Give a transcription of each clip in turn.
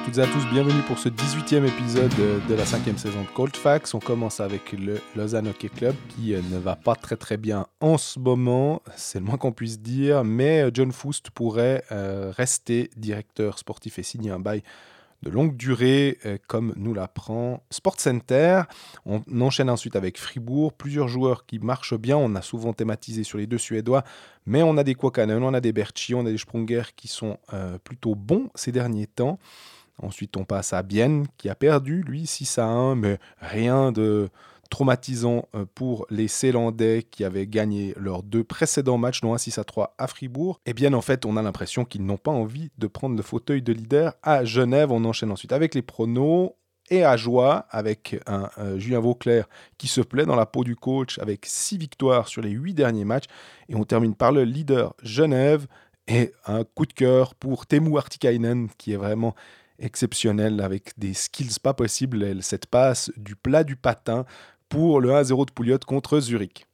à toutes et à tous, bienvenue pour ce 18e épisode de la cinquième saison de Cold Facts. On commence avec le Lausanne Hockey Club qui euh, ne va pas très très bien en ce moment, c'est le moins qu'on puisse dire, mais euh, John Foust pourrait euh, rester directeur sportif et signer un bail de longue durée, comme nous l'apprend Sport Center. On enchaîne ensuite avec Fribourg, plusieurs joueurs qui marchent bien. On a souvent thématisé sur les deux Suédois, mais on a des Kwakanen, on a des Berchi, on a des Sprunger qui sont plutôt bons ces derniers temps. Ensuite, on passe à Bienne, qui a perdu, lui, 6 à 1, mais rien de traumatisant euh, pour les Célandais qui avaient gagné leurs deux précédents matchs, dont un 6 à 3 à Fribourg. Et bien, en fait, on a l'impression qu'ils n'ont pas envie de prendre le fauteuil de leader à Genève. On enchaîne ensuite avec les pronos et à joie avec euh, Julien Vauclair qui se plaît dans la peau du coach avec 6 victoires sur les 8 derniers matchs. Et on termine par le leader Genève et un coup de cœur pour Temu Artikainen qui est vraiment exceptionnelle avec des skills pas possibles. cette passe du plat du patin pour le 1-0 de Pouliot contre Zurich.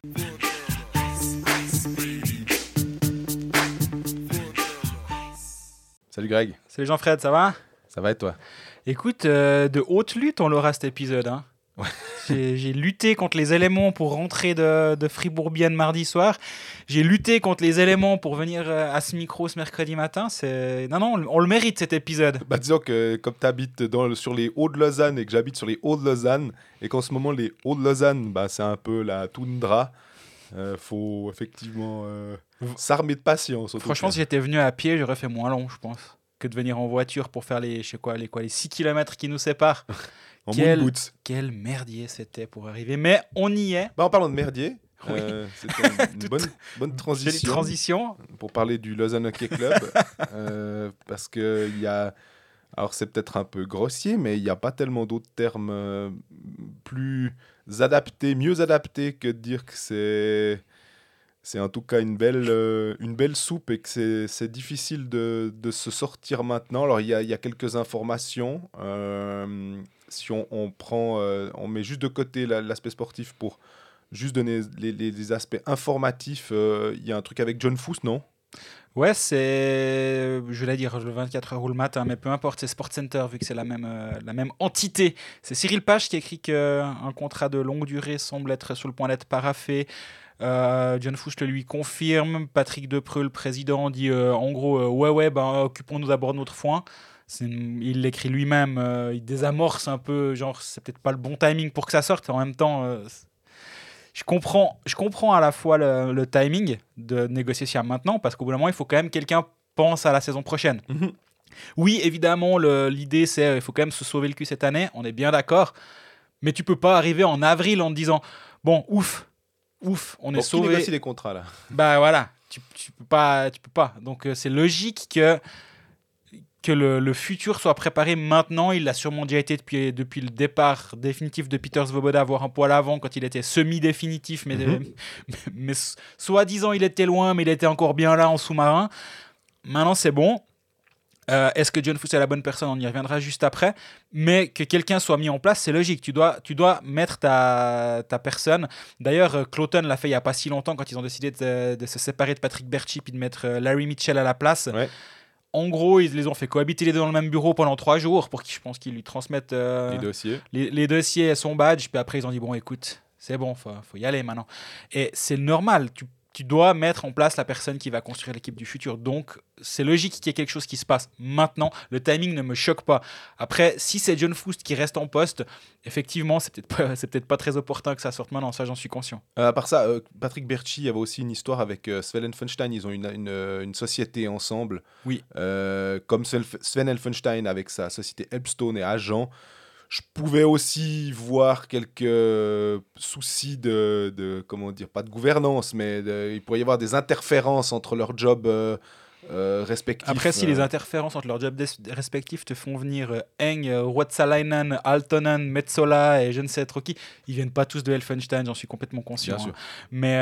Salut Greg. Salut Jean-Fred, ça va? Ça va et toi? Écoute, euh, de haute lutte on l'aura cet épisode. Hein. Ouais. J'ai lutté contre les éléments pour rentrer de, de Fribourg-Bienne mardi soir. J'ai lutté contre les éléments pour venir euh, à ce micro ce mercredi matin. Non, non, on le mérite cet épisode. Bah, disons que comme tu habites dans, sur les Hauts de Lausanne et que j'habite sur les Hauts de Lausanne, et qu'en ce moment, les Hauts de Lausanne, bah, c'est un peu la toundra. Euh, faut effectivement euh, s'armer de patience. Franchement, si j'étais venu à pied, j'aurais fait moins long, je pense, que de venir en voiture pour faire les, je sais quoi, les, quoi, les 6 km qui nous séparent. quel, quel merdier c'était pour arriver. Mais on y est. Bah, en parlant de merdier, euh, c'était une bonne, bonne transition, transition pour parler du Lausanne Hockey Club. euh, parce qu'il y a. Alors, c'est peut-être un peu grossier, mais il n'y a pas tellement d'autres termes euh, plus adaptés, mieux adaptés que de dire que c'est. C'est en tout cas une belle, euh, une belle soupe et que c'est difficile de, de, se sortir maintenant. Alors, il y a, y a, quelques informations si on, prend, euh, on met juste de côté l'aspect sportif pour juste donner les, aspects informatifs, euh, il y a un truc avec John Foos, non? Ouais, c'est, je vais dire le 24 h ou le matin, mais peu importe, c'est Sport Center vu que c'est la même, euh, la même entité. C'est Cyril Page qui écrit qu'un contrat de longue durée semble être sur le point d'être paraffé. John Fouch le lui confirme. Patrick Depreux, le président, dit en gros Ouais, ouais, ben, occupons-nous d'abord de notre foin il l'écrit lui-même, euh, il désamorce un peu, genre c'est peut-être pas le bon timing pour que ça sorte. En même temps, euh, je comprends, je comprends à la fois le, timing de négocier ça maintenant, parce qu'au bout d'un moment, il faut quand même quelqu'un pense à la saison prochaine. Mhm. Oui, évidemment, l'idée c'est il faut quand même se sauver le cul cette année, on est bien d'accord, mais tu peux pas arriver en avril en te disant bon ouf, ouf, on est sauvé. Qui négocie les contrats là? Bah voilà, tu, tu peux pas, tu peux pas. Donc euh, c'est logique que que le, futur soit préparé maintenant. Il l'a sûrement déjà été depuis, depuis le départ définitif de Peter Svoboda, voire un poil avant, quand il était semi-définitif. Mais, mhm. mais, soi-disant, il était loin, mais il était encore bien là en sous-marin. Maintenant, c'est bon. Euh, est-ce que John Fuss est la bonne personne? On y reviendra juste après. Mais que quelqu'un soit mis en place, c'est logique. Tu dois, tu dois mettre ta, ta personne. D'ailleurs, euh, Cloton l'a fait il n'y a pas si longtemps quand ils ont décidé de, se séparer de Patrick Berchi et de mettre euh, Larry Mitchell à la place. Ouais en gros, ils les ont fait cohabiter les deux dans le même bureau pendant trois jours pour qu'ils, je pense, qu'ils lui transmettent euh, les dossiers, les, dossiers et son badge. Puis après, ils ont dit bon, écoute, c'est bon, faut, faut y aller maintenant. Et c'est normal. Tu tu dois mettre en place la personne qui va construire l'équipe du futur. Donc, c'est logique qu'il y ait quelque chose qui se passe maintenant. Le timing ne me choque pas. Après, si c'est John Foust qui reste en poste, effectivement, c'est peut-être pas, peut pas très opportun que ça sorte maintenant. Ça, j'en suis conscient. Euh, à part ça, euh, Patrick Berchi avait aussi une histoire avec euh, Sven Elfenstein. Ils ont une, une, une société ensemble. Oui. comme Sven Elfenstein avec sa société Elbstone et Agent je pouvais aussi voir quelques soucis de, comment dire, pas de gouvernance, mais il pourrait y avoir des interférences entre leurs jobs euh, euh, respectifs. Après, si les euh. interférences entre leurs jobs respectifs te font venir Eng, Watsalainen, Altonen, Metzola et je ne sais trop qui, ils viennent pas tous de Elfenstein, j'en suis complètement conscient. Hein. Mais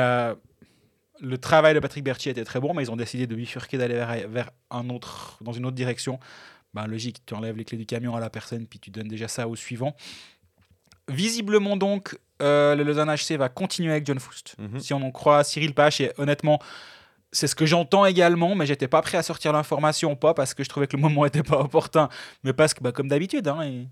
le travail de Patrick Berti était très bon, mais ils ont décidé de bifurquer, d'aller vers, vers, un autre, dans une autre direction ben, logique, tu enlèves les clés du camion à la personne, puis tu donnes déjà ça au suivant. Visiblement donc, euh, le Lausanne HC va continuer avec John Foust. Mhm. Si on en croit Cyril Pache, et honnêtement, c'est ce que j'entends également, mais j'étais pas prêt à sortir l'information, pas parce que je trouvais que le moment était pas opportun, mais parce que, bah, comme d'habitude, hein,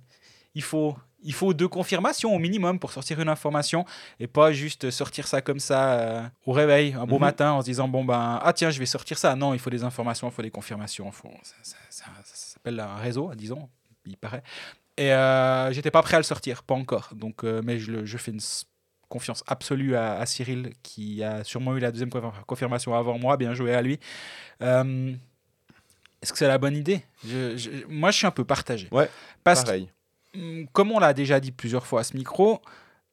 il faut il faut deux confirmations au minimum pour sortir une information et pas juste sortir ça comme ça euh, au réveil un beau mhm. matin en se disant bon ben ah tiens je vais sortir ça non il faut des informations il faut des confirmations ça, s'appelle un réseau disons il paraît et euh, j'étais pas prêt à le sortir pas encore donc euh, mais je, je, fais une confiance absolue à, Cyril qui a sûrement eu la deuxième confirmation avant moi bien joué à lui est-ce que c'est la bonne idée? Moi, je suis un peu partagé. Ouais, parce pareil. Mm, comme on l'a déjà dit plusieurs fois à ce micro,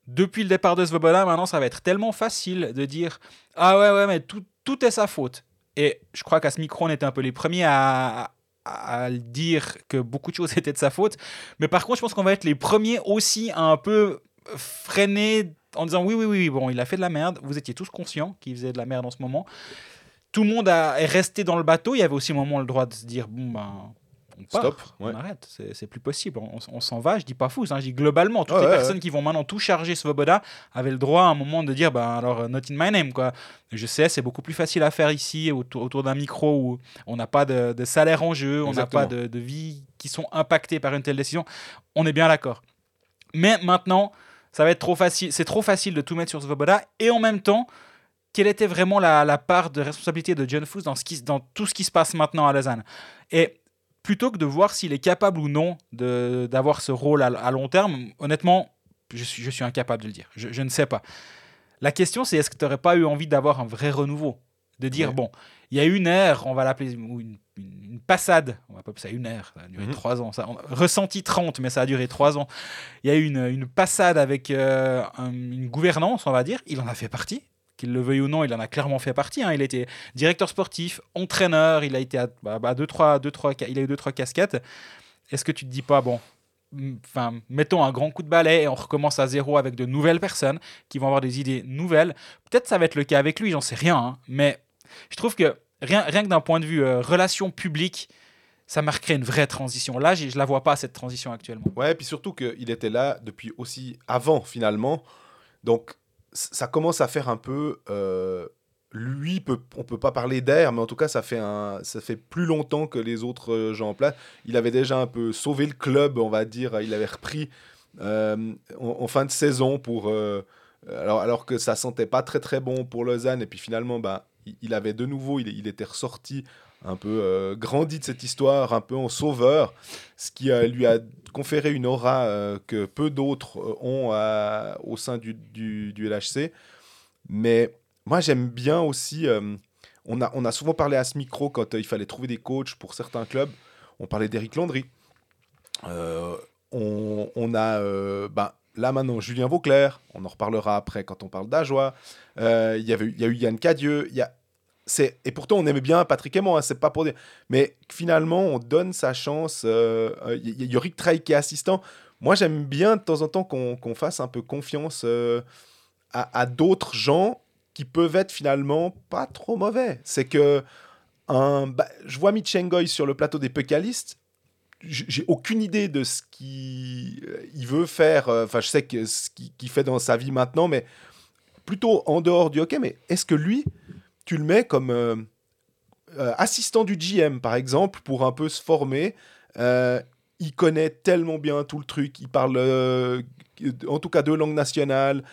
depuis le départ de Svoboda, maintenant, ça va être tellement facile de dire Ah ouais, ouais, mais tout, tout est sa faute. Et je crois qu'à ce micro, on était un peu les premiers à, à, dire que beaucoup de choses étaient de sa faute. Mais par contre, je pense qu'on va être les premiers aussi à un peu freiner en disant oui, oui, oui, bon, il a fait de la merde. Vous étiez tous conscients qu'il faisait de la merde en ce moment. Tout le monde a, est resté dans le bateau. Il y avait aussi un moment le droit de se dire bon, ben, Stop, on arrête, c'est plus possible, on, s'en va, je dis pas fou, hein, je dis globalement, toutes les personnes qui vont maintenant tout charger Svoboda avaient le droit à un moment de dire, ben alors, not in my name, quoi. Je sais, c'est beaucoup plus facile à faire ici, autour, d'un micro où on n'a pas de, salaire en jeu, on n'a pas de, de vie qui sont impactées par une telle décision, on est bien d'accord. Mais maintenant, ça va être trop facile, c'est trop facile de tout mettre sur Svoboda, et en même temps, quelle était vraiment la, part de responsabilité de John Foos dans, ce qui, dans tout ce qui se passe maintenant à Lausanne? Et plutôt que de voir s'il est capable ou non d'avoir ce rôle à, long terme, honnêtement, je suis, je suis incapable de le dire. Je, ne sais pas. La question, c'est est-ce que tu n'aurais pas eu envie d'avoir un vrai renouveau? De dire, bon, il y a une ère, on va l'appeler une, une, passade, on va pas appeler ça une ère, ça a duré mhm. trois ans, ça, ressenti 30, mais ça a duré trois ans. Il y a eu une, une passade avec euh, une gouvernance, on va dire, il en a fait partie, qu'il le veuille ou non, il en a clairement fait partie. Hein. Il était directeur sportif, entraîneur, il a été à, bah, deux, trois, deux, trois, il a eu deux trois casquettes. Est-ce que tu te dis pas bon, enfin, mettons un grand coup de balai et on recommence à zéro avec de nouvelles personnes qui vont avoir des idées nouvelles. Peut-être ça va être le cas avec lui, j'en sais rien, hein. mais je trouve que rien, rien que d'un point de vue euh, relation publique, ça marquerait une vraie transition. Là, je la vois pas cette transition actuellement. Ouais, et puis surtout qu'il était là depuis aussi avant finalement. Donc ça commence à faire un peu. Euh, lui, peut, on peut pas parler d'air, mais en tout cas, ça fait, un, ça fait plus longtemps que les autres euh, gens en place. Il avait déjà un peu sauvé le club, on va dire. Il avait repris euh, en, fin de saison pour. alors, alors que ça sentait pas très très bon pour Lausanne, et puis finalement, bah, il, avait de nouveau, il, il était ressorti un peu euh, grandi de cette histoire, un peu en sauveur, ce qui lui a conféré une aura euh, que peu d'autres euh, ont au sein du, du, LHC. Mais moi, j'aime bien aussi. on, a, on a souvent parlé à ce micro quand il fallait trouver des coachs pour certains clubs. On parlait d'Eric Landry. On, a. Ben, là maintenant, Julien Vauclair. On en reparlera après quand on parle d'Ajoie. Il y, y a eu Yann Cadieux. Il y a et pourtant on aimait bien Patrick moi, hein, c'est pas pour dire. Mais finalement, on donne sa chance. Il euh, euh, qui est assistant. Moi, j'aime bien de temps en temps qu'on fasse un peu confiance euh, à, d'autres gens qui peuvent être finalement pas trop mauvais. C'est que un, bah, je vois Michengoy sur le plateau des Pécalistes. J'ai aucune idée de ce qu'il veut faire. Enfin, je sais ce qu'il fait dans sa vie maintenant, mais plutôt en dehors du hockey. Mais est-ce que lui, tu le mets comme euh, euh, assistant du GM, par exemple, pour un peu se former. Euh, il connaît tellement bien tout le truc, il parle en tout cas deux langues nationales.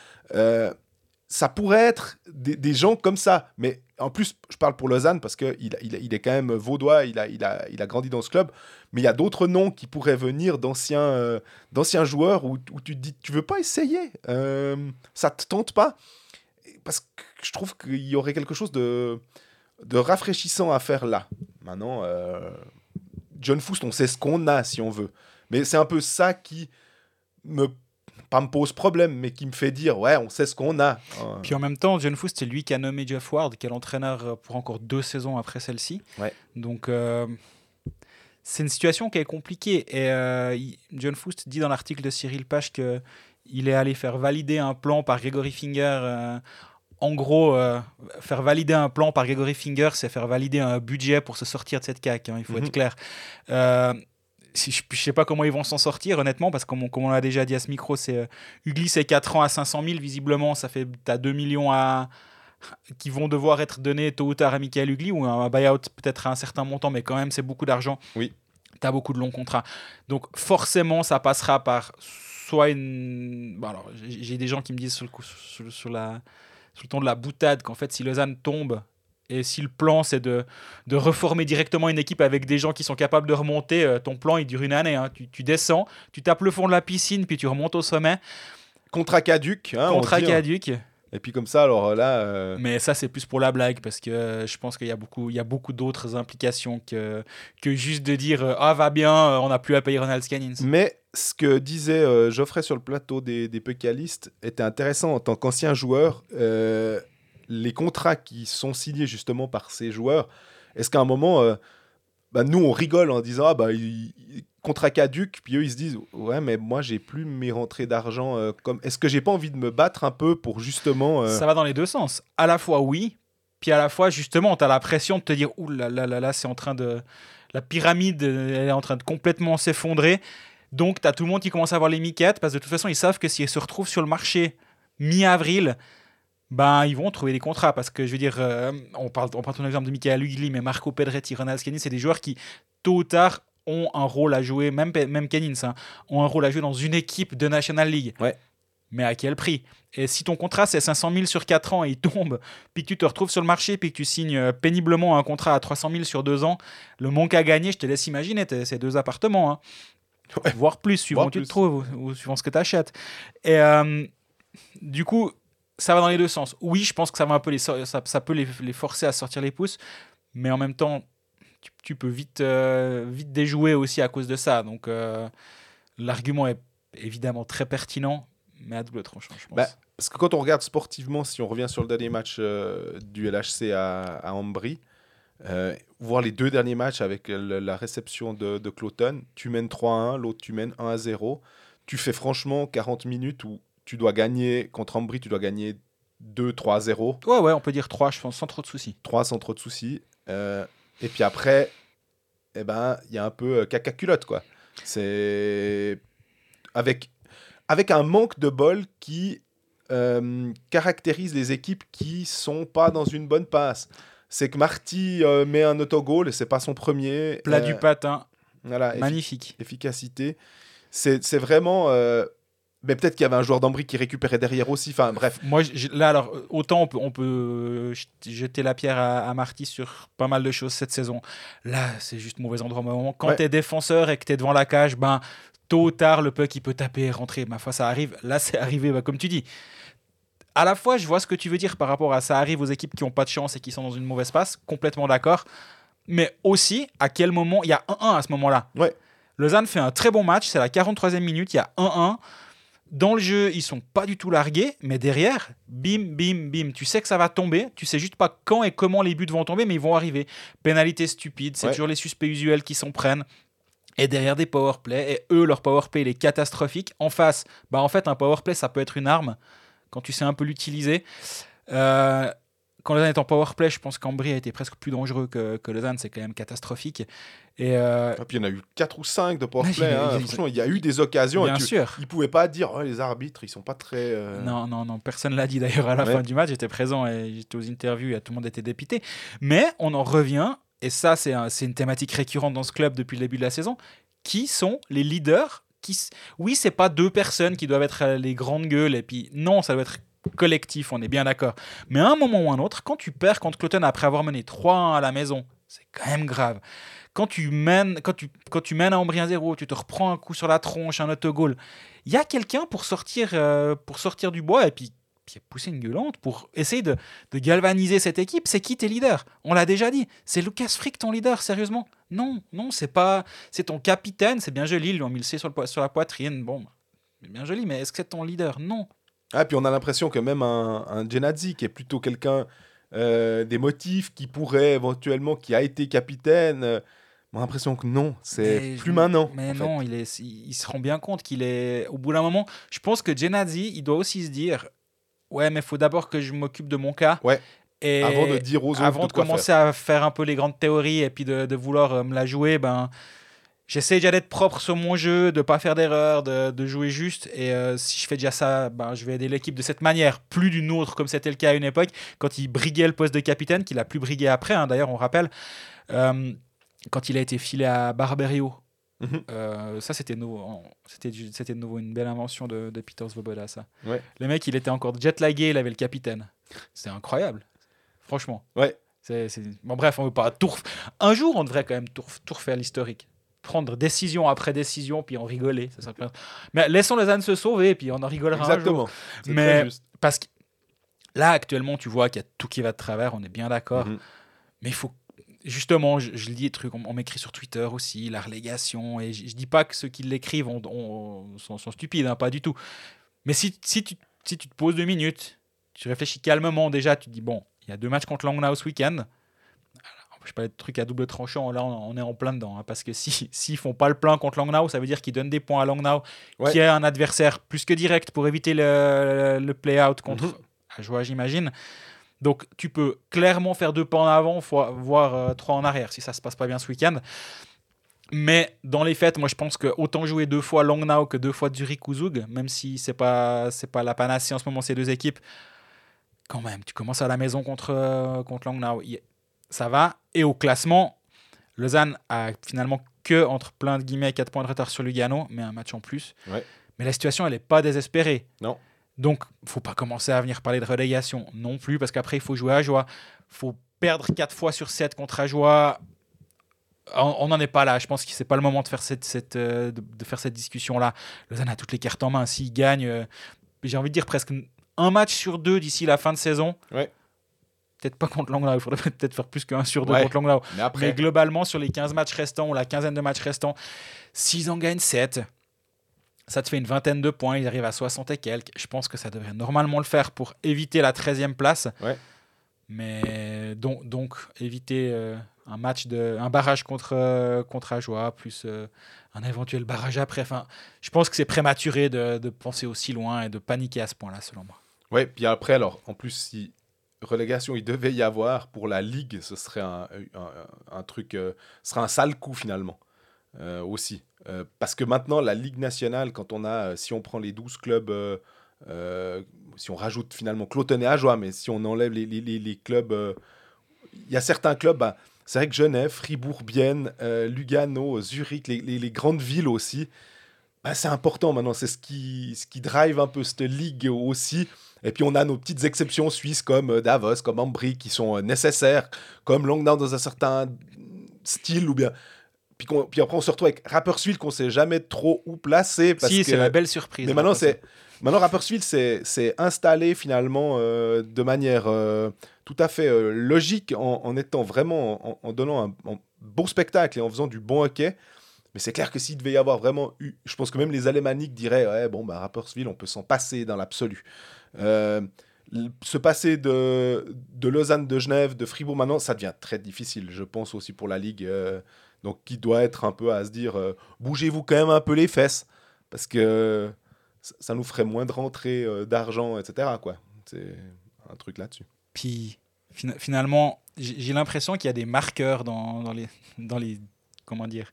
ça pourrait être des, gens comme ça, mais en plus, je parle pour Lausanne parce qu'il il, est quand même vaudois, il a, grandi dans ce club, mais il y a d'autres noms qui pourraient venir d'anciens joueurs où, où, tu te dis, tu veux pas essayer, ça te tente pas? Parce que je trouve qu'il y aurait quelque chose de, de rafraîchissant à faire là. Maintenant, euh, John Foust, on sait ce qu'on a si on veut. Mais c'est un peu ça qui me pas me pose problème, mais qui me fait dire ouais, on sait ce qu'on a. Puis en même temps, John Foust, c'est lui qui a nommé Jeff Ward, qui est l'entraîneur pour encore deux saisons après celle-ci. Ouais. Donc euh, c'est une situation qui est compliquée. Et euh, John Foust dit dans l'article de Cyril Page que il est allé faire valider un plan par Gregory Finger en gros, euh, faire valider un plan par Gregory Finger, c'est faire valider un budget pour se sortir de cette caque, hein, il faut être mhm. clair. Euh, je ne sais pas comment ils vont s'en sortir, honnêtement, parce que comme on, l'a déjà dit à ce micro, c'est euh, Ugly, c'est 4 ans à 500 000, visiblement, ça fait as 2 millions à, qui vont devoir être donnés tôt ou tard à Michael Ugly ou un buyout peut-être à un certain montant, mais quand même, c'est beaucoup d'argent. Oui. Tu as beaucoup de longs contrats. Donc, forcément, ça passera par soit une. Bon, alors, j'ai des gens qui me disent sur le, coup, sur, sur la, sur le ton de la boutade qu'en fait, si Lausanne tombe et si le plan c'est de, de reformer directement une équipe avec des gens qui sont capables de remonter, euh, ton plan il dure une année. hein. Tu, tu descends, tu tapes le fond de la piscine, puis tu remontes au sommet. Contrat caduc. Hein, on Contrat hein. caduc. Et puis comme ça, alors là, euh, Mais ça, c'est plus pour la blague, parce que euh, je pense qu'il y a beaucoup, il y a beaucoup d'autres implications que, que juste de dire euh, Ah, va bien, euh, on n'a plus à payer Ronald Scannins. Mais ce que disait euh, Geoffrey sur le plateau des, des Pécalistes était intéressant en tant qu'ancien joueur. euh, les contrats qui sont signés justement par ces joueurs, est-ce qu'à un moment, euh, bah, nous on rigole en disant ah bah il- il- contrat caduc, puis eux ils se disent ouais mais moi j'ai plus mes rentrées d'argent euh, comme est-ce que j'ai pas envie de me battre un peu pour justement euh, Ça va dans les deux sens. À la fois, oui, puis à la fois, justement, tu as la pression de te dire Ouh là là là c'est en train de. La pyramide, euh, elle est en train de complètement s'effondrer. Donc, tu as tout le monde qui commence à avoir les miquettes, parce que de toute façon, ils savent que s'ils se retrouvent sur le marché mi-avril, ben, ils vont trouver des contrats. Parce que, je veux dire, on parle, on parle ton exemple de Michael Ugly, mais Marco Pedretti, Ronald Scanini, c'est des joueurs qui, tôt ou tard, ont un rôle à jouer, même, même Cannins, hein, ont un rôle à jouer dans une équipe de National League. Ouais. Mais à quel prix? Et si ton contrat c'est 500 000 sur 4 ans et il tombe, puis que tu te retrouves sur le marché, puis que tu signes euh, péniblement un contrat à 300 000 sur 2 ans, le manque à gagner, je te laisse imaginer, c'est deux appartements. hein. Ouais. Voire plus, suivant Voire où tu plus. te trouves ou, ou suivant ce que tu achètes. Et euh, du coup, ça va dans les deux sens. Oui, je pense que ça, va un peu les, ça peut les, les forcer à sortir les pouces, mais en même temps, tu, tu peux vite, euh, vite déjouer aussi à cause de ça. Donc, euh, l'argument est évidemment très pertinent, mais à double tranchant, je pense. Bah, Parce que quand on regarde sportivement, si on revient sur le dernier match euh, du LHC à, à Ambry, euh, voir les deux derniers matchs avec le- la réception de, de Cloton, tu mènes 3-1, l'autre tu mènes 1-0. Tu fais franchement 40 minutes où tu dois gagner, contre Ambry, tu dois gagner 2-3-0, Ouais, ouais, on peut dire 3, je pense, sans trop de soucis. 3 sans trop de soucis. Euh, et puis après, eh ben, il y a un peu euh, caca culotte, quoi. C'est avec, avec un manque de bol qui euh, caractérise les équipes qui sont pas dans une bonne passe. C'est que Marty euh, met un autogol et c'est pas son premier. Plat du patin, Voilà, effi- magnifique. efficacité. C'est c'est vraiment. Mais peut-être qu'il y avait un joueur d'Ambry qui récupérait derrière aussi. Enfin bref. Moi, là, alors, autant on peut, on peut euh, jet- jeter la pierre à, à Marty sur pas mal de choses cette saison. Là, c'est juste mauvais endroit, moment. Quand Ouais. t'es défenseur et que t'es devant la cage, ben, tôt ou tard, le puck, il peut taper et rentrer. Ma foi, ça arrive. Là, c'est arrivé, bah, comme tu dis. À la fois, je vois ce que tu veux dire par rapport à ça arrive aux équipes qui n'ont pas de chance et qui sont dans une mauvaise passe. Complètement d'accord. Mais aussi, à quel moment Il y a 1-1 à ce moment-là? Ouais. Lausanne fait un très bon match. C'est la 43e minute. Il y a 1-1. Dans le jeu, ils sont pas du tout largués, mais derrière, bim, bim, bim. Tu sais que ça va tomber, tu sais juste pas quand et comment les buts vont tomber, mais ils vont arriver. Pénalité stupide, c'est Ouais. toujours les suspects usuels qui s'en prennent. Et derrière des powerplay, et eux, leur powerplay, il est catastrophique. En face, bah en fait, un powerplay, ça peut être une arme quand tu sais un peu l'utiliser. Euh, quand Lausanne est en powerplay, je pense qu'Ambry a été presque plus dangereux que, que Lausanne, c'est quand même catastrophique. Et euh, Et puis il y en a eu 4 ou 5 de powerplay. il y a- hein. il y a- Franchement, il y a eu des occasions. et bien tu- sûr. Ils pouvaient pas dire oh, les arbitres, ils sont pas très. euh, Non, non, non, personne l'a dit d'ailleurs à la Ouais. fin du match. J'étais présent et j'étais aux interviews et tout le monde était dépité. Mais on en revient, et ça, c'est un- c'est une thématique récurrente dans ce club depuis le début de la saison. Qui sont les leaders qui, Oui, c'est pas deux personnes qui doivent être les grandes gueules, et puis non, ça doit être collectif, on est bien d'accord. Mais à un moment ou un autre, quand tu perds contre Cloton après avoir mené 3-1 à la maison, c'est quand même grave. Quand tu mènes, quand tu, quand tu mènes à Ambry 1-0, tu te reprends un coup sur la tronche, un autogol, il y a quelqu'un pour sortir, euh, pour sortir du bois et puis, puis pousser une gueulante pour essayer de, de galvaniser cette équipe. C'est qui tes leaders? On l'a déjà dit. C'est Lucas Frick ton leader, sérieusement Non, non, c'est pas. C'est ton capitaine, c'est bien joli, ils lui ont mis le C sur, le sur la poitrine. Bon, bien joli, mais est-ce que c'est ton leader? Non. Ah, puis on a l'impression que même un, un qui est plutôt quelqu'un euh, des motifs, qui pourrait éventuellement, qui a été capitaine, euh, on a l'impression que non, c'est plus maintenant. Mais fait. non, il, est, il, il se rend bien compte qu'il est. Au bout d'un moment, je pense que Genadzi, il doit aussi se dire Ouais, mais il faut d'abord que je m'occupe de mon cas. Ouais. Et Avant de dire aux autres avant de commencer à faire un peu les grandes théories et puis de, de vouloir euh, me la jouer, ben. J'essaie déjà d'être propre sur mon jeu, de pas faire d'erreur, de, de, jouer juste. Et euh, si je fais déjà ça, ben, je vais aider l'équipe de cette manière, plus d'une autre, comme c'était le cas à une époque, quand il briguait le poste de capitaine, qu'il a plus brigué après, hein, d'ailleurs, on rappelle, euh, quand il a été filé à Barberio. Mhm. Euh, ça, c'était nouveau. C'était, c'était nouveau, une belle invention de, de Peter Svoboda, ça. Ouais. Le mec, il était encore jet-lagué, il avait le capitaine. C'était incroyable. Franchement. Ouais. C'est, Bon, bref, on veut pas tout. Un jour, on devrait quand même tout, tout refaire l'historique prendre décision après décision, puis en rigoler. Ça Mais laissons les ânes se sauver, puis on en rigolera Exactement. un jour. Mais parce que là, actuellement, tu vois qu'il y a tout qui va de travers, on est bien d'accord. Mhm. Mais il faut. Justement, je, lis des trucs, on, m'écrit sur Twitter aussi, la relégation, et je, dis pas que ceux qui l'écrivent sont, sont, stupides, hein, pas du tout. Mais si, si, tu, si tu te poses deux minutes, tu réfléchis calmement déjà, tu te dis, bon, il y a deux matchs contre Langnau ce week-end, je pas de trucs à double tranchant, là on est en plein dedans. Hein, parce que s'ils si, font pas le plein contre Langnau, ça veut dire qu'ils donnent des points à Langnau, qui est un adversaire plus que direct pour éviter le, le play-out contre mm j'imagine. Donc tu peux clairement faire deux pas en avant, voire euh, trois en arrière si ça se passe pas bien ce week-end. Mais dans les faits, moi je pense que autant jouer deux fois Langnau que deux fois Zurich ou Zug, même si c'est pas c'est pas la panacée en ce moment ces deux équipes, quand même, tu commences à la maison contre euh, contre Langnau ça va. Et au classement, Lausanne a finalement que, entre plein de guillemets, 4 points de retard sur Lugano, mais un match en plus. Mais la situation, elle n'est pas désespérée. Non. Donc, faut pas commencer à venir parler de relégation non plus, parce qu'après, il faut jouer à joie. faut perdre 4 fois sur 7 contre Ajoie. On n'en est pas là. Je pense que c'est pas le moment de faire cette, cette euh, de, faire cette discussion-là. Lausanne a toutes les cartes en main. S'il gagne, euh, j'ai envie de dire presque un match sur deux d'ici la fin de saison, ouais peut-être pas contre Langlau, il faudrait peut-être faire plus qu'un sur deux contre Langlau. Mais, après... globalement, sur les 15 matchs restants ou la quinzaine de matchs restants, s'ils en gagnent 7, ça te fait une vingtaine de points, ils arrivent à 60 et quelques. Je pense que ça devrait normalement le faire pour éviter la 13e place. Mais donc, donc éviter euh, un match de un barrage contre euh, contre Ajoie plus euh, un éventuel barrage après. Enfin, je pense que c'est prématuré de, de, penser aussi loin et de paniquer à ce point-là, selon moi. Ouais, puis après alors en plus si relégation il devait y avoir pour la Ligue, ce serait un, truc, euh, ce serait un sale coup finalement euh, aussi. Euh, parce que maintenant, la Ligue nationale, quand on a, si on prend les 12 clubs, si on rajoute finalement Cloton et Ajoie, mais si on enlève les, clubs, il y a certains clubs, bah, c'est vrai que Genève, Fribourg, Bienne, Lugano, Zurich, les, grandes villes aussi, bah, c'est important maintenant, c'est ce qui, ce qui drive un peu cette ligue aussi. Et puis on a nos petites exceptions suisses comme euh, Davos, comme Ambry, qui sont euh, nécessaires, comme Langnau dans un certain style, ou bien. Puis, puis après on se retrouve avec Rapperswil qu'on sait jamais trop où placer. Parce si, c'est la belle surprise. Mais maintenant, c'est. Maintenant, Rapperswil s'est installé finalement euh, de manière tout à fait logique en, étant vraiment, en, donnant un, bon spectacle et en faisant du bon hockey. Mais c'est clair que s'il devait y avoir vraiment eu, je pense que même les Alémaniques diraient, ouais, bon, bah, Rapperswil, on peut s'en passer dans l'absolu. Euh, se passer de, de Lausanne, de Genève, de Fribourg maintenant, ça devient très difficile, je pense aussi pour la Ligue. Euh, donc, qui doit être un peu à se dire euh, bougez-vous quand même un peu les fesses, parce que ça nous ferait moins de rentrée d'argent, etc. Quoi. C'est un truc là-dessus. Puis, finalement, j'ai l'impression qu'il y a des marqueurs dans, dans, les, dans les. Comment dire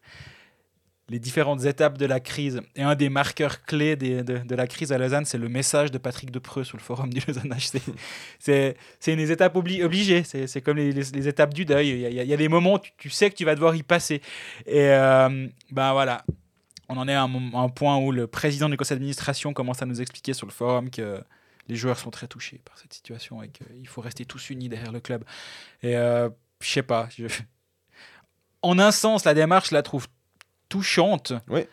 les différentes étapes de la crise. Et un des marqueurs clés de, de, la crise à Lausanne, c'est le message de Patrick Depreux sur le forum du Lausanne HC. c'est une des étapes obligées, c'est comme les, les, étapes du deuil. Il y, a, il y a des moments où tu, sais que tu vas devoir y passer. Et euh, ben voilà, on en est à un, point où le président du conseil d'administration commence à nous expliquer sur le forum que les joueurs sont très touchés par cette situation et qu'il faut rester tous unis derrière le club. Et euh, je sais pas, en un sens, la démarche, je la trouve touchante. Oui.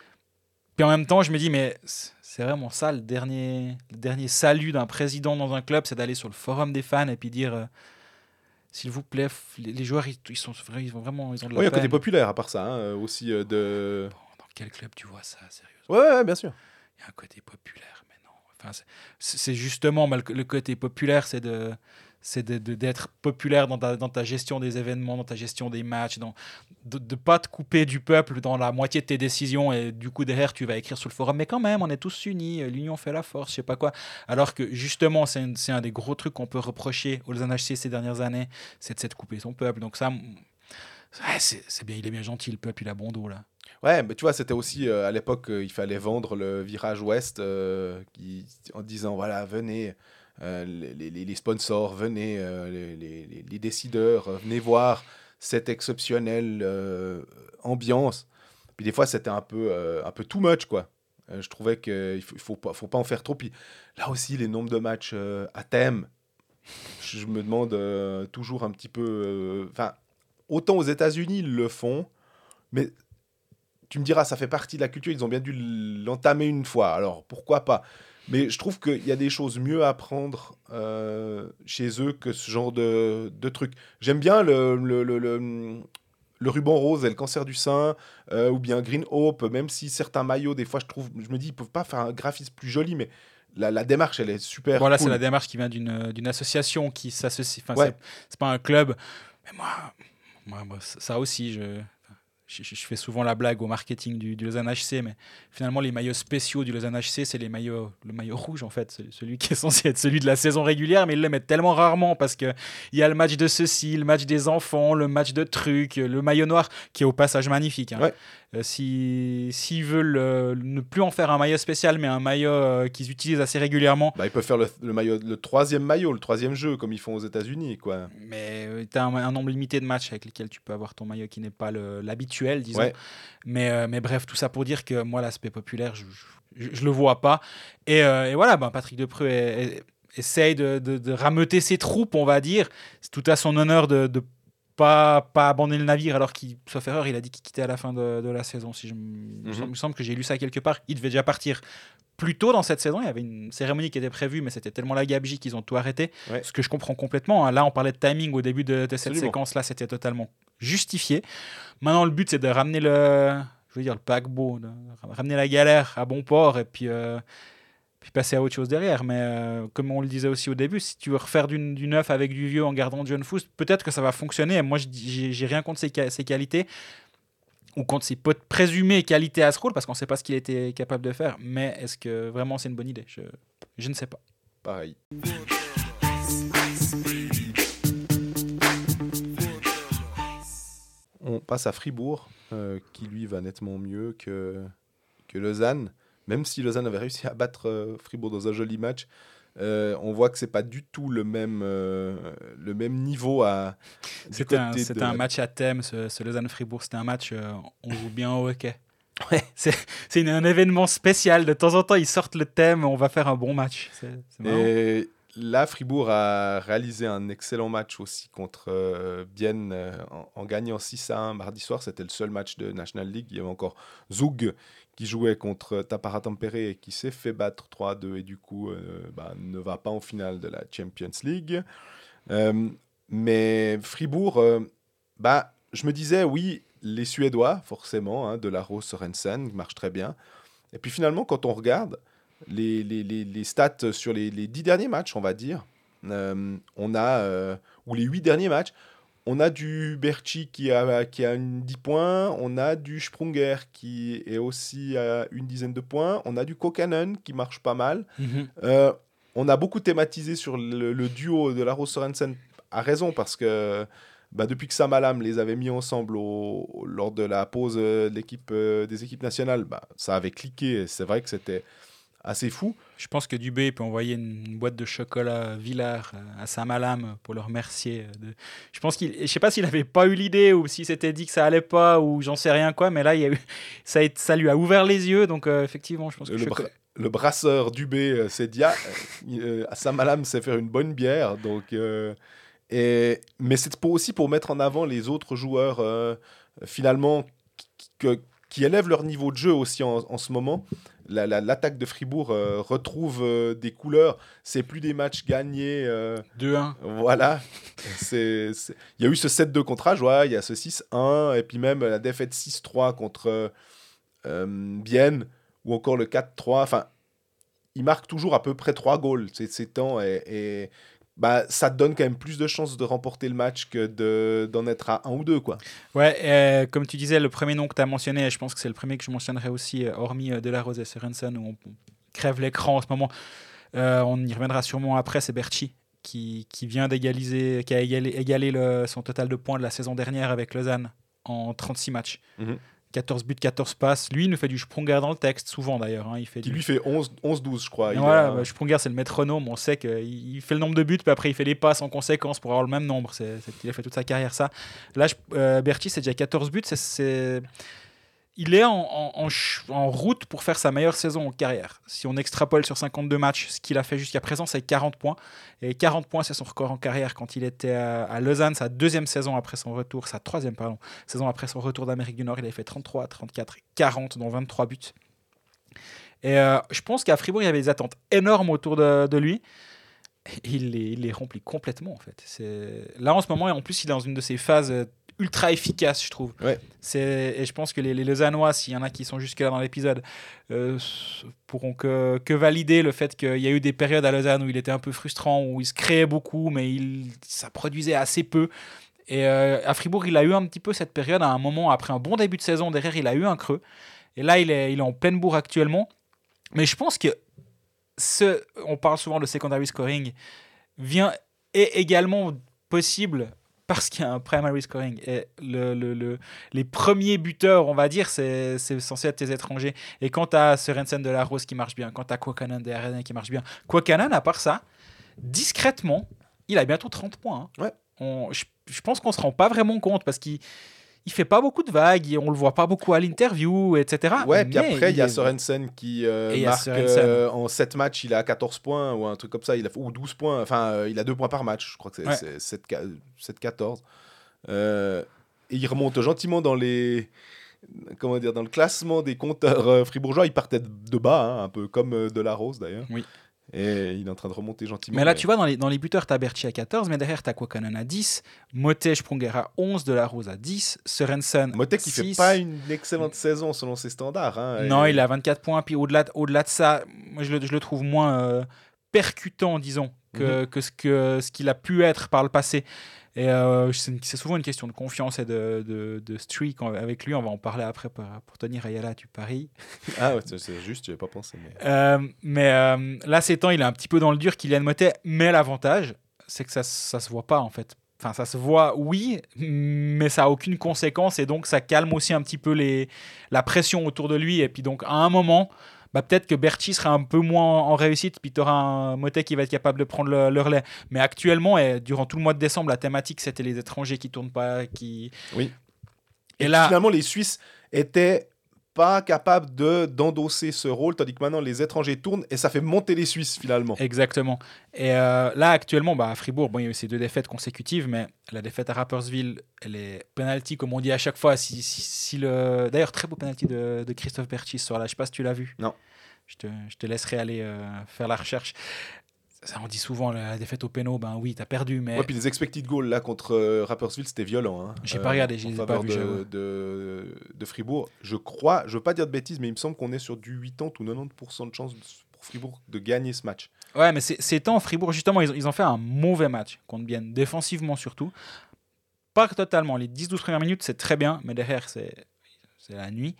Puis en même temps, je me dis, mais c'est vraiment ça le dernier, le dernier salut d'un président dans un club, c'est d'aller sur le forum des fans et puis dire. Euh, s'il vous plaît, les, joueurs, ils, sont, ils ont vraiment ils ont de la Oui, il y a un côté populaire à part ça, hein, euh, aussi euh, de... dans quel club tu vois ça, sérieusement? Ouais, ouais, bien sûr. Il y a un côté populaire, mais non. Enfin, c'est justement, le côté populaire, c'est de c'est d'être populaire dans ta, dans ta, gestion des événements, dans ta gestion des matchs, dans, de ne pas te couper du peuple dans la moitié de tes décisions et du coup derrière tu vas écrire sur le forum, mais quand même on est tous unis, l'union fait la force, je sais pas quoi. Alors que justement c'est un des gros trucs qu'on peut reprocher aux NHC ces dernières années, c'est de, couper son peuple. Donc ça, c'est bien, il est bien gentil le peuple, il a bon dos là. Ouais, mais tu vois, c'était aussi euh, à l'époque, euh, il fallait vendre le virage ouest euh, en disant voilà, venez, euh, les, sponsors, venez, euh, les, décideurs, euh, venez voir cette exceptionnelle ambiance. Puis des fois, c'était un peu, un peu too much, quoi. Je trouvais qu'il faut, faut, pas, faut pas en faire trop. Puis là aussi, les nombres de matchs à thème, je, me demande toujours un petit peu. Enfin, autant aux États-Unis, ils le font, mais tu me diras, ça fait partie de la culture, ils ont bien dû l'entamer une fois, alors pourquoi pas? Mais je trouve qu'il y a des choses mieux à apprendre euh, chez eux que ce genre de, de trucs. J'aime bien le, le, le, le- le ruban rose et le cancer du sein, euh, ou bien Green Hope, même si certains maillots, des fois, je trouve, je me dis, ils peuvent pas faire un graphisme plus joli, mais la, la démarche, elle est super. Voilà, cool. c'est la démarche qui vient d'une d'une association qui s'associe. Enfin, Ouais. c'est- pas un club. Mais moi, moi, ça aussi, je, je, fais souvent la blague au marketing du, du Lausanne HC, mais finalement, les maillots spéciaux du Lausanne HC, c'est les maillots, le maillot rouge, en fait. Celui qui est censé être celui de la saison régulière, mais ils le mettent tellement rarement parce qu'il y a le match de ceci, le match des enfants, le match de trucs, le maillot noir, qui est au passage magnifique. hein. Euh, si S'ils veulent euh, ne plus en faire un maillot spécial, mais un maillot euh, qu'ils utilisent assez régulièrement, Bah, ils peuvent faire le, le maillot, le troisième maillot, le troisième jeu, comme ils font aux États-Unis, quoi. Mais tu as un, un nombre limité de matchs avec lesquels tu peux avoir ton maillot qui n'est pas l'habituel, disons. Ouais. Mais, mais bref, tout ça pour dire que moi, l'aspect populaire, je, je, je le vois pas. Et, euh, et voilà, ben, Patrick Depreux est- est- essaye de, de, de rameuter ses troupes, on va dire. C'est tout à son honneur de pas, pas abandonner le navire, alors qu'il, sauf erreur, il a dit qu'il quittait à la fin de, de la saison. Si je, me- il me semble- il me semble que j'ai lu ça quelque part. Il devait déjà partir plus tôt dans cette saison. Il y avait une cérémonie qui était prévue, mais c'était tellement la gabegie qu'ils ont tout arrêté. Ouais. Ce que je comprends complètement. hein. Là, on parlait de timing au début de, de cette séquence-là, c'était totalement justifié. Maintenant, le but, c'est de ramener le, je veux dire, le paquebot, de ramener la galère à bon port et puis, euh, puis passer à autre chose derrière. Mais euh, comme on le disait aussi au début, si tu veux refaire du, du neuf avec du vieux en gardant John Foust, peut-être que ça va fonctionner. Moi, j'ai j'ai rien contre ses, qualités ou contre ses présumées qualités à ce rôle parce qu'on ne sait pas ce qu'il était capable de faire. Mais est-ce que vraiment c'est une bonne idée? Je, je ne sais pas. Pareil. On passe à Fribourg, euh, qui lui va nettement mieux que, que Lausanne. Même si Lausanne avait réussi à battre euh, Fribourg dans un joli match, euh, on voit que c'est pas du tout le même, euh, le même niveau à. C'était un, de- un match à thème, ce, ce Lausanne-Fribourg. C'était un match, euh, on joue bien au hockey. Ouais. C'est un événement spécial. De temps en temps, ils sortent le thème, on va faire un bon match. Et là, Fribourg a réalisé un excellent match aussi contre euh, Bienne euh, en, en gagnant 6 à 1 mardi soir. C'était le seul match de National League. Il y avait encore Zug qui jouait contre Tapara Tampere et qui s'est fait battre 3 à 2 et du coup euh, bah, ne va pas en finale de la Champions League. Euh, mais Fribourg, euh, bah, je me disais, oui, les Suédois, forcément, hein, de la Rose Sorensen, marche très bien. Et puis finalement, quand on regarde, les, les, stats sur les, 10 derniers matchs, on va dire, on a, ou les 8 derniers matchs, on a du Berchi qui a, qui a une 10 points, on a du Sprunger qui est aussi à une dizaine de points, on a du Kokanen qui marche pas mal. Mhm. Euh, on a beaucoup thématisé sur le, le duo de la Rose Sorensen, à raison, parce que bah, depuis que Sam Alam les avait mis ensemble au- au- lors de la pause euh, de euh, des équipes nationales, bah, ça avait cliqué. et C'est vrai que c'était assez fou. Je pense que Dubé peut envoyer une boîte de chocolat Villard à Samalam pour le remercier. De... Je pense qu'il, je sais pas s'il avait pas eu l'idée ou s'il s'était dit que ça allait pas ou j'en sais rien quoi, mais là il y a eu... ça, a été- ça lui a ouvert les yeux donc euh, effectivement je pense que Le, chocolat- bra- le brasseur Dubé euh, s'est dit, ah, euh, euh, Sam Alam sait faire une bonne bière. Donc, euh, et, mais c'est pour aussi pour mettre en avant les autres joueurs, finalement, qui, que- qui élèvent leur niveau de jeu aussi en, en ce moment. La- la- L'attaque de Fribourg euh, retrouve euh, des couleurs. C'est plus des matchs gagnés. euh, 2-1. voilà. Il y a eu ce 7-2 contre Ajoie, il y a ce 6-1, et puis même la défaite 6-3 contre euh, euh, Bienne, ou encore le 4-3. Enfin, il marque toujours à peu près 3 goals ces, ces temps, et, et, bah, ça te donne quand même plus de chances de remporter le match que de- d'en être à 1 ou 2. Quoi. Ouais, euh, comme tu disais, le premier nom que tu as mentionné, et je pense que c'est le premier que je mentionnerai aussi, euh, hormis euh, De La Rose et Sorensen, où on, crève l'écran en ce moment. Euh, on y reviendra sûrement après, c'est Berchi qui, qui vient d'égaliser, qui a égalé, égalé le- son total de points de la saison dernière avec Lausanne en 36 matchs. Mhm. 14 buts, 14 passes. Lui, il nous fait du Sprunger dans le texte, souvent d'ailleurs. hein. Il fait Qui du... lui fait 11-12, je crois. Il voilà, a- bah, Sprunger, c'est le métronome. On sait qu'il il fait le nombre de buts, puis après, il fait les passes en conséquence pour avoir le même nombre. C'est, il a fait toute sa carrière, ça. Là, je- euh, Berti, c'est déjà 14 buts. C'est- Il est en, route pour faire sa meilleure saison en carrière. Si on extrapole sur 52 matchs, ce qu'il a fait jusqu'à présent, c'est 40 points. Et 40 points, c'est son record en carrière quand il était à, Lausanne, sa deuxième saison après son retour, sa troisième, saison après son retour d'Amérique du Nord. Il avait fait 33, 34, 40, dont 23 buts. Et euh, je pense qu'à Fribourg, il y avait des attentes énormes autour de, lui. Il les, il les remplit complètement, en fait. Là, en ce moment, et en plus, il est dans une de ses phases euh, ultra efficaces, je trouve. Ouais. Et je pense que les, les Lausannois, s'il y en a qui sont jusque-là dans l'épisode, euh, pourront que, que valider le fait qu'il y a eu des périodes à Lausanne où il était un peu frustrant, où il se créait beaucoup, mais il, ça produisait assez peu. Et euh, à Fribourg, il a eu un petit peu cette période, à un moment, après un bon début de saison, derrière, il a eu un creux. Et là, il est, il est en pleine bourre actuellement. Mais je pense que ce, on parle souvent de secondary scoring, vient est également possible parce qu'il y a un primary scoring. Et le, le- le- les premiers buteurs, on va dire, c'est censé être tes étrangers. Et quand tu as Sorensen de la Rose qui marche bien, quand tu as Kwakanan de RN qui marche bien, Kwakanan, à part ça, discrètement, il a bientôt 30 points. hein. Ouais. On- je, je pense qu'on se rend pas vraiment compte parce qu'il il fait pas beaucoup de vagues, on le voit pas beaucoup à l'interview, etc. Ouais, puis après, il y a Sorensen qui euh, marque euh, en 7 matchs, il a 14 points ou un truc comme ça, il a, ou 12 points, enfin, euh, il a 2 points par match, je crois que Ouais. c'est c'est 7-14. Euh, et il remonte gentiment dans les. Comment dire, dans le classement des compteurs fribourgeois, il partait de bas, hein, un peu comme de la Rose d'ailleurs. Oui. Et il est en train de remonter gentiment. Mais là, tu vois, dans les, dans les buteurs, tu as Berchi à 14, mais derrière, tu as Kwakanan à 10, Motet, Sprunger à 11, De La Rose à 10, Sorensen il fait 6. pas une excellente saison selon ses standards. hein, Non, et- il a 24 points. Puis au-delà de, au-delà de ça, moi, je le, je le trouve moins euh, percutant, disons, que, que ce que ce qu'il a pu être par le passé. Et euh, c'est, souvent une question de confiance et de, de, de streak avec lui. On va en parler après pour, pour tenir Ayala, tu paries. Ah ouais, c'est- juste, j'avais pas pensé. Mais... Euh, mais euh, là, ces temps, il est un petit peu dans le dur, Kylian Motet. Mais l'avantage, c'est que ça, ça se voit pas, en fait. Enfin, ça se voit, oui, mais ça a aucune conséquence. Et donc, ça calme aussi un petit peu les, la pression autour de lui. Et puis, donc, à un moment, bah, peut-être que Berti sera un peu moins en réussite. Puis, tu auras un Motet qui va être capable de prendre le, le relais. Mais actuellement, et durant tout le mois de décembre, la thématique, c'était les étrangers qui tournent pas. Qui... Oui. Et Et là, finalement, les Suisses étaient pas capables de d'endosser ce rôle, tandis que maintenant les étrangers tournent et ça fait monter les Suisses finalement. Exactement. Et euh, là, actuellement, bah, à Fribourg, bon, il y a eu ces deux défaites consécutives, mais la défaite à Rapperswil, elle est penalty, comme on dit à chaque fois. Si, si, si le... D'ailleurs, très beau penalty de, de Christophe Berchi ce soir-là. Je sais pas si tu l'as vu. Non. Je te, je te laisserai aller euh, faire la recherche. Ça, on dit souvent, la défaite au péno, ben oui, t'as perdu, mais Ouais, puis les expected goals là contre euh, Rapperswil, c'était violent. Hein, J'ai pas regardé, je en les ai pas vus, de, de, de Fribourg. Je crois, je veux pas dire de bêtises, mais il me semble qu'on est sur du 80 ou 90% de chance pour Fribourg de gagner ce match. Ouais, mais c'est- ces temps, Fribourg, justement, ils, ont- ils ont fait un mauvais match contre Bienne, défensivement surtout. Pas totalement. Les 10-12 premières minutes, c'est très bien, mais derrière, c'est la nuit.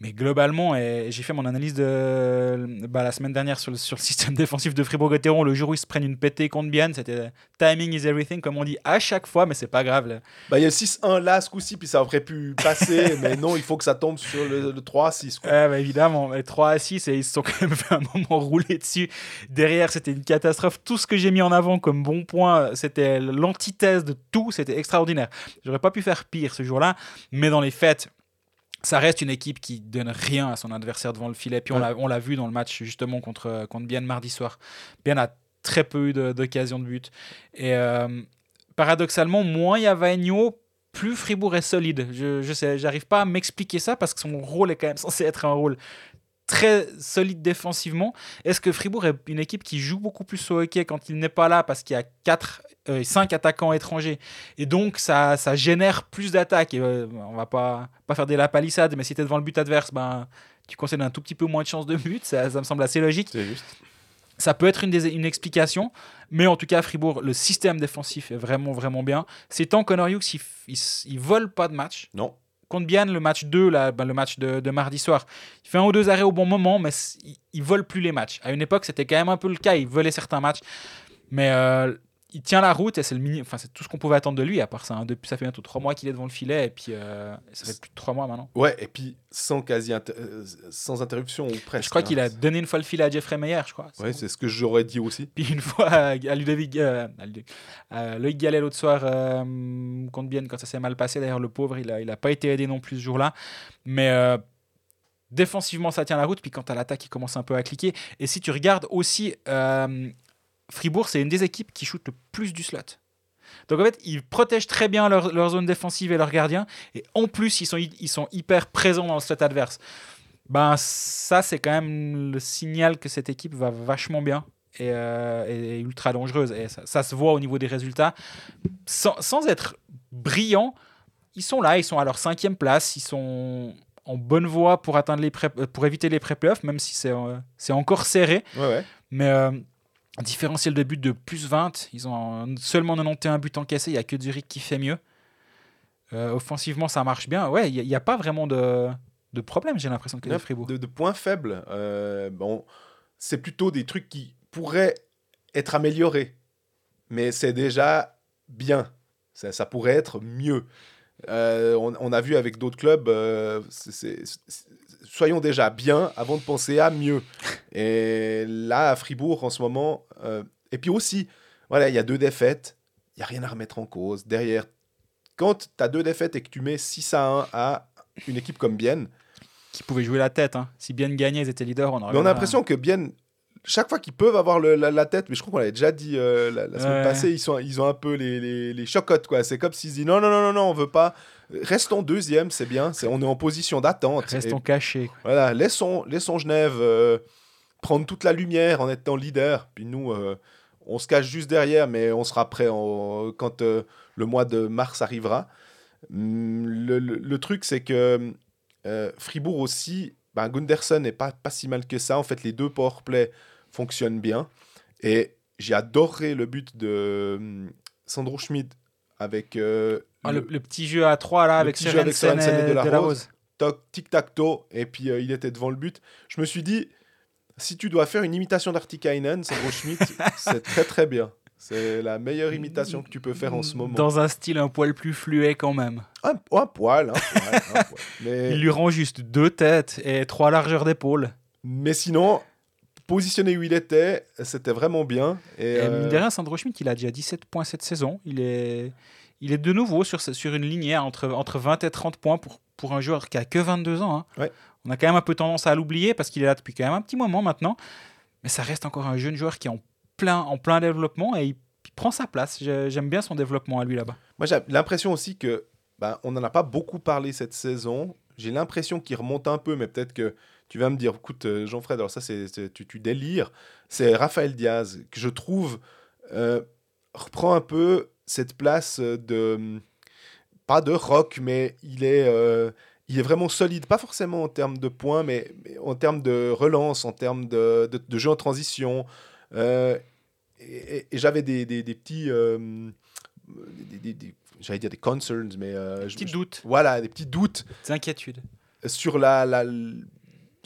Mais globalement, et j'ai fait mon analyse de bah, la semaine dernière sur le, sur le système défensif de Fribourg-Gotteron. Le jour où ils se prennent une pétée contre Bienne, c'était timing is everything, comme on dit à chaque fois, mais c'est pas grave. là. Bah, il y a le 6-1 là ce coup-ci, puis ça aurait pu passer, mais non, il faut que ça tombe sur le, le 3-6. quoi. Ouais, bah, évidemment, mais 3 à 6 et ils se sont quand même fait un moment rouler dessus. Derrière, c'était une catastrophe. Tout ce que j'ai mis en avant comme bon point, c'était l'antithèse de tout. C'était extraordinaire. J'aurais pas pu faire pire ce jour-là, mais dans les faits, ça reste une équipe qui donne rien à son adversaire devant le filet. Puis on Ouais. l'a- on l'a vu dans le match justement contre, contre Bienne mardi soir. Bienne a très peu eu de- d'occasions de but. Et euh, paradoxalement, moins il y a plus Fribourg est solide. Je, je sais, j'arrive pas à m'expliquer ça parce que son rôle est quand même censé être un rôle très solide défensivement. Est-ce que Fribourg est une équipe qui joue beaucoup plus au hockey quand il n'est pas là parce qu'il y a 4, 5 attaquants étrangers? Et donc ça, ça génère plus d'attaques et euh, on va pas, pas faire des la palissade mais si tu es devant le but adverse ben, tu concèdes un tout petit peu moins de chances de but ça, ça me semble assez logique C'est juste. ça peut être une, des- une explication, mais en tout cas, Fribourg, le système défensif est vraiment, vraiment bien. Ces temps, Connor Hughes, il, il vole pas de match. Non. Contre Bienne, le match 2, là, ben, le match de, mardi soir, il fait un ou deux arrêts au bon moment, mais c- il, il vole plus les matchs. À une époque, c'était quand même un peu le cas, il volait certains matchs. Mais euh, il tient la route et c'est le mini... enfin, c'est tout ce qu'on pouvait attendre de lui à part ça. hein. Depuis, ça fait bientôt trois mois qu'il est devant le filet et puis euh, ça fait plus de trois mois maintenant. Ouais, et puis sans quasi inter- euh, sans interruption ou presque. je crois hein. qu'il a donné une fois le filet à Jeffrey Meyer, je crois. Ouais, c'est ce que j'aurais dit aussi. Puis une fois à Ludovic, euh, à Ludovic- à Loïc Gallet l'autre soir euh, contre Bienne quand ça s'est mal passé. D'ailleurs, le pauvre, il a, il a pas été aidé non plus ce jour-là. Mais euh, défensivement, ça tient la route. Puis quand à l'attaque, il commence un peu à cliquer. Et si tu regardes aussi, euh, Fribourg, c'est une des équipes qui shoot le plus du slot. Donc en fait, ils protègent très bien leur, leur zone défensive et leurs gardiens. Et en plus, ils sont, ils sont hyper présents dans le slot adverse. Ben, ça, c'est quand même le signal que cette équipe va vachement bien et, euh, et ultra dangereuse. Et ça, ça se voit au niveau des résultats. Sans, sans être brillants, ils sont là, ils sont à leur cinquième place, ils sont en bonne voie pour, atteindre les pré- pour éviter les pré-playoffs, même si c'est euh, encore serré. Ouais, ouais. Mais euh, différentiel de but de plus 20, ils ont seulement 91 buts encaissés, il n'y a que Zurich qui fait mieux. Euh, offensivement, ça marche bien. Ouais, il n'y a, pas vraiment de, de problème, j'ai l'impression que Ouais, Fribourg. De, de points faibles, euh, bon, c'est plutôt des trucs qui pourraient être améliorés, mais c'est déjà bien. Ça, ça pourrait être mieux. Euh, on, on a vu avec d'autres clubs, euh, soyons déjà bien avant de penser à mieux. Et là, à Fribourg, en ce moment, euh, et puis aussi, voilà, il y a deux défaites, il n'y a rien à remettre en cause. Derrière, quand tu as deux défaites et que tu mets 6 à 1 à une équipe comme Bienne, Qui pouvaient jouer la tête. hein. Si bien gagné, ils étaient leaders, on aurait Mais on a l'impression que bien, chaque fois qu'ils peuvent avoir le- la, la tête, mais je crois qu'on l'avait déjà dit euh, la, la semaine Ouais. passée, ils, sont, ils ont un peu les, les, les chocottes, quoi. C'est comme s'ils disent non, non, non, non, non, on veut pas. Restons deuxième, c'est bien. C'est, on est en position d'attente. Restons Et cachés. voilà, laissons, laissons Genève euh, prendre toute la lumière en étant leader. Puis nous, euh, on se cache juste derrière, mais on sera prêt en- quand euh, le mois de mars arrivera. Hum, Le, le- le truc, c'est que Fribourg aussi, ben, Gunderson n'est pas, pas si mal que ça. En fait, les deux powerplay fonctionnent bien. Et j'ai adoré le but de hum, Sandro Schmidt avec euh, Ah, le- petit jeu à 3 là avec Sorensen et et De La Rose. toc, tic-tac-toe, et puis euh, il était devant le but. Je me suis dit, si tu dois faire une imitation d'Artikainen, Sandro Schmidt, c'est très très bien. C'est la meilleure imitation que tu peux faire en ce moment. Dans un style un poil plus fluet quand même. Un, un poil, un poil, un poil. Mais, Il lui rend juste deux têtes et trois largeurs d'épaule. mais sinon, positionné où il était, c'était vraiment bien. Et, Et euh, mine de rien, Sandro Schmidt, il a déjà 17 points cette saison. Il est, il est de nouveau sur, sur une lignée entre, entre 20 et 30 points pour, pour un joueur qui a que 22 ans. hein. Ouais. On a quand même un peu tendance à l'oublier parce qu'il est là depuis quand même un petit moment maintenant. Mais ça reste encore un jeune joueur qui est en plein, en plein développement et il, il prend sa place. J'ai- J'aime bien son développement à lui là-bas. Moi, j'ai l'impression aussi que ben, on n'en a pas beaucoup parlé cette saison. J'ai l'impression qu'il remonte un peu, mais peut-être que tu vas me dire, écoute, euh, Jean-Fred, alors ça, c'est, c'est- tu, tu délires. C'est Raphaël Diaz, que je trouve euh, reprend un peu cette place de. Pas de rock, mais il est, euh, il est vraiment solide. Pas forcément en termes de points, mais, mais en termes de relance, en termes de, de, de jeu en transition. Euh, et, j'avais des, des, des petits. euh, des- des- des- j'allais dire des concerns, mais euh, je- Petit je- doute, voilà, des petits doutes des inquiétudes. sur la, la-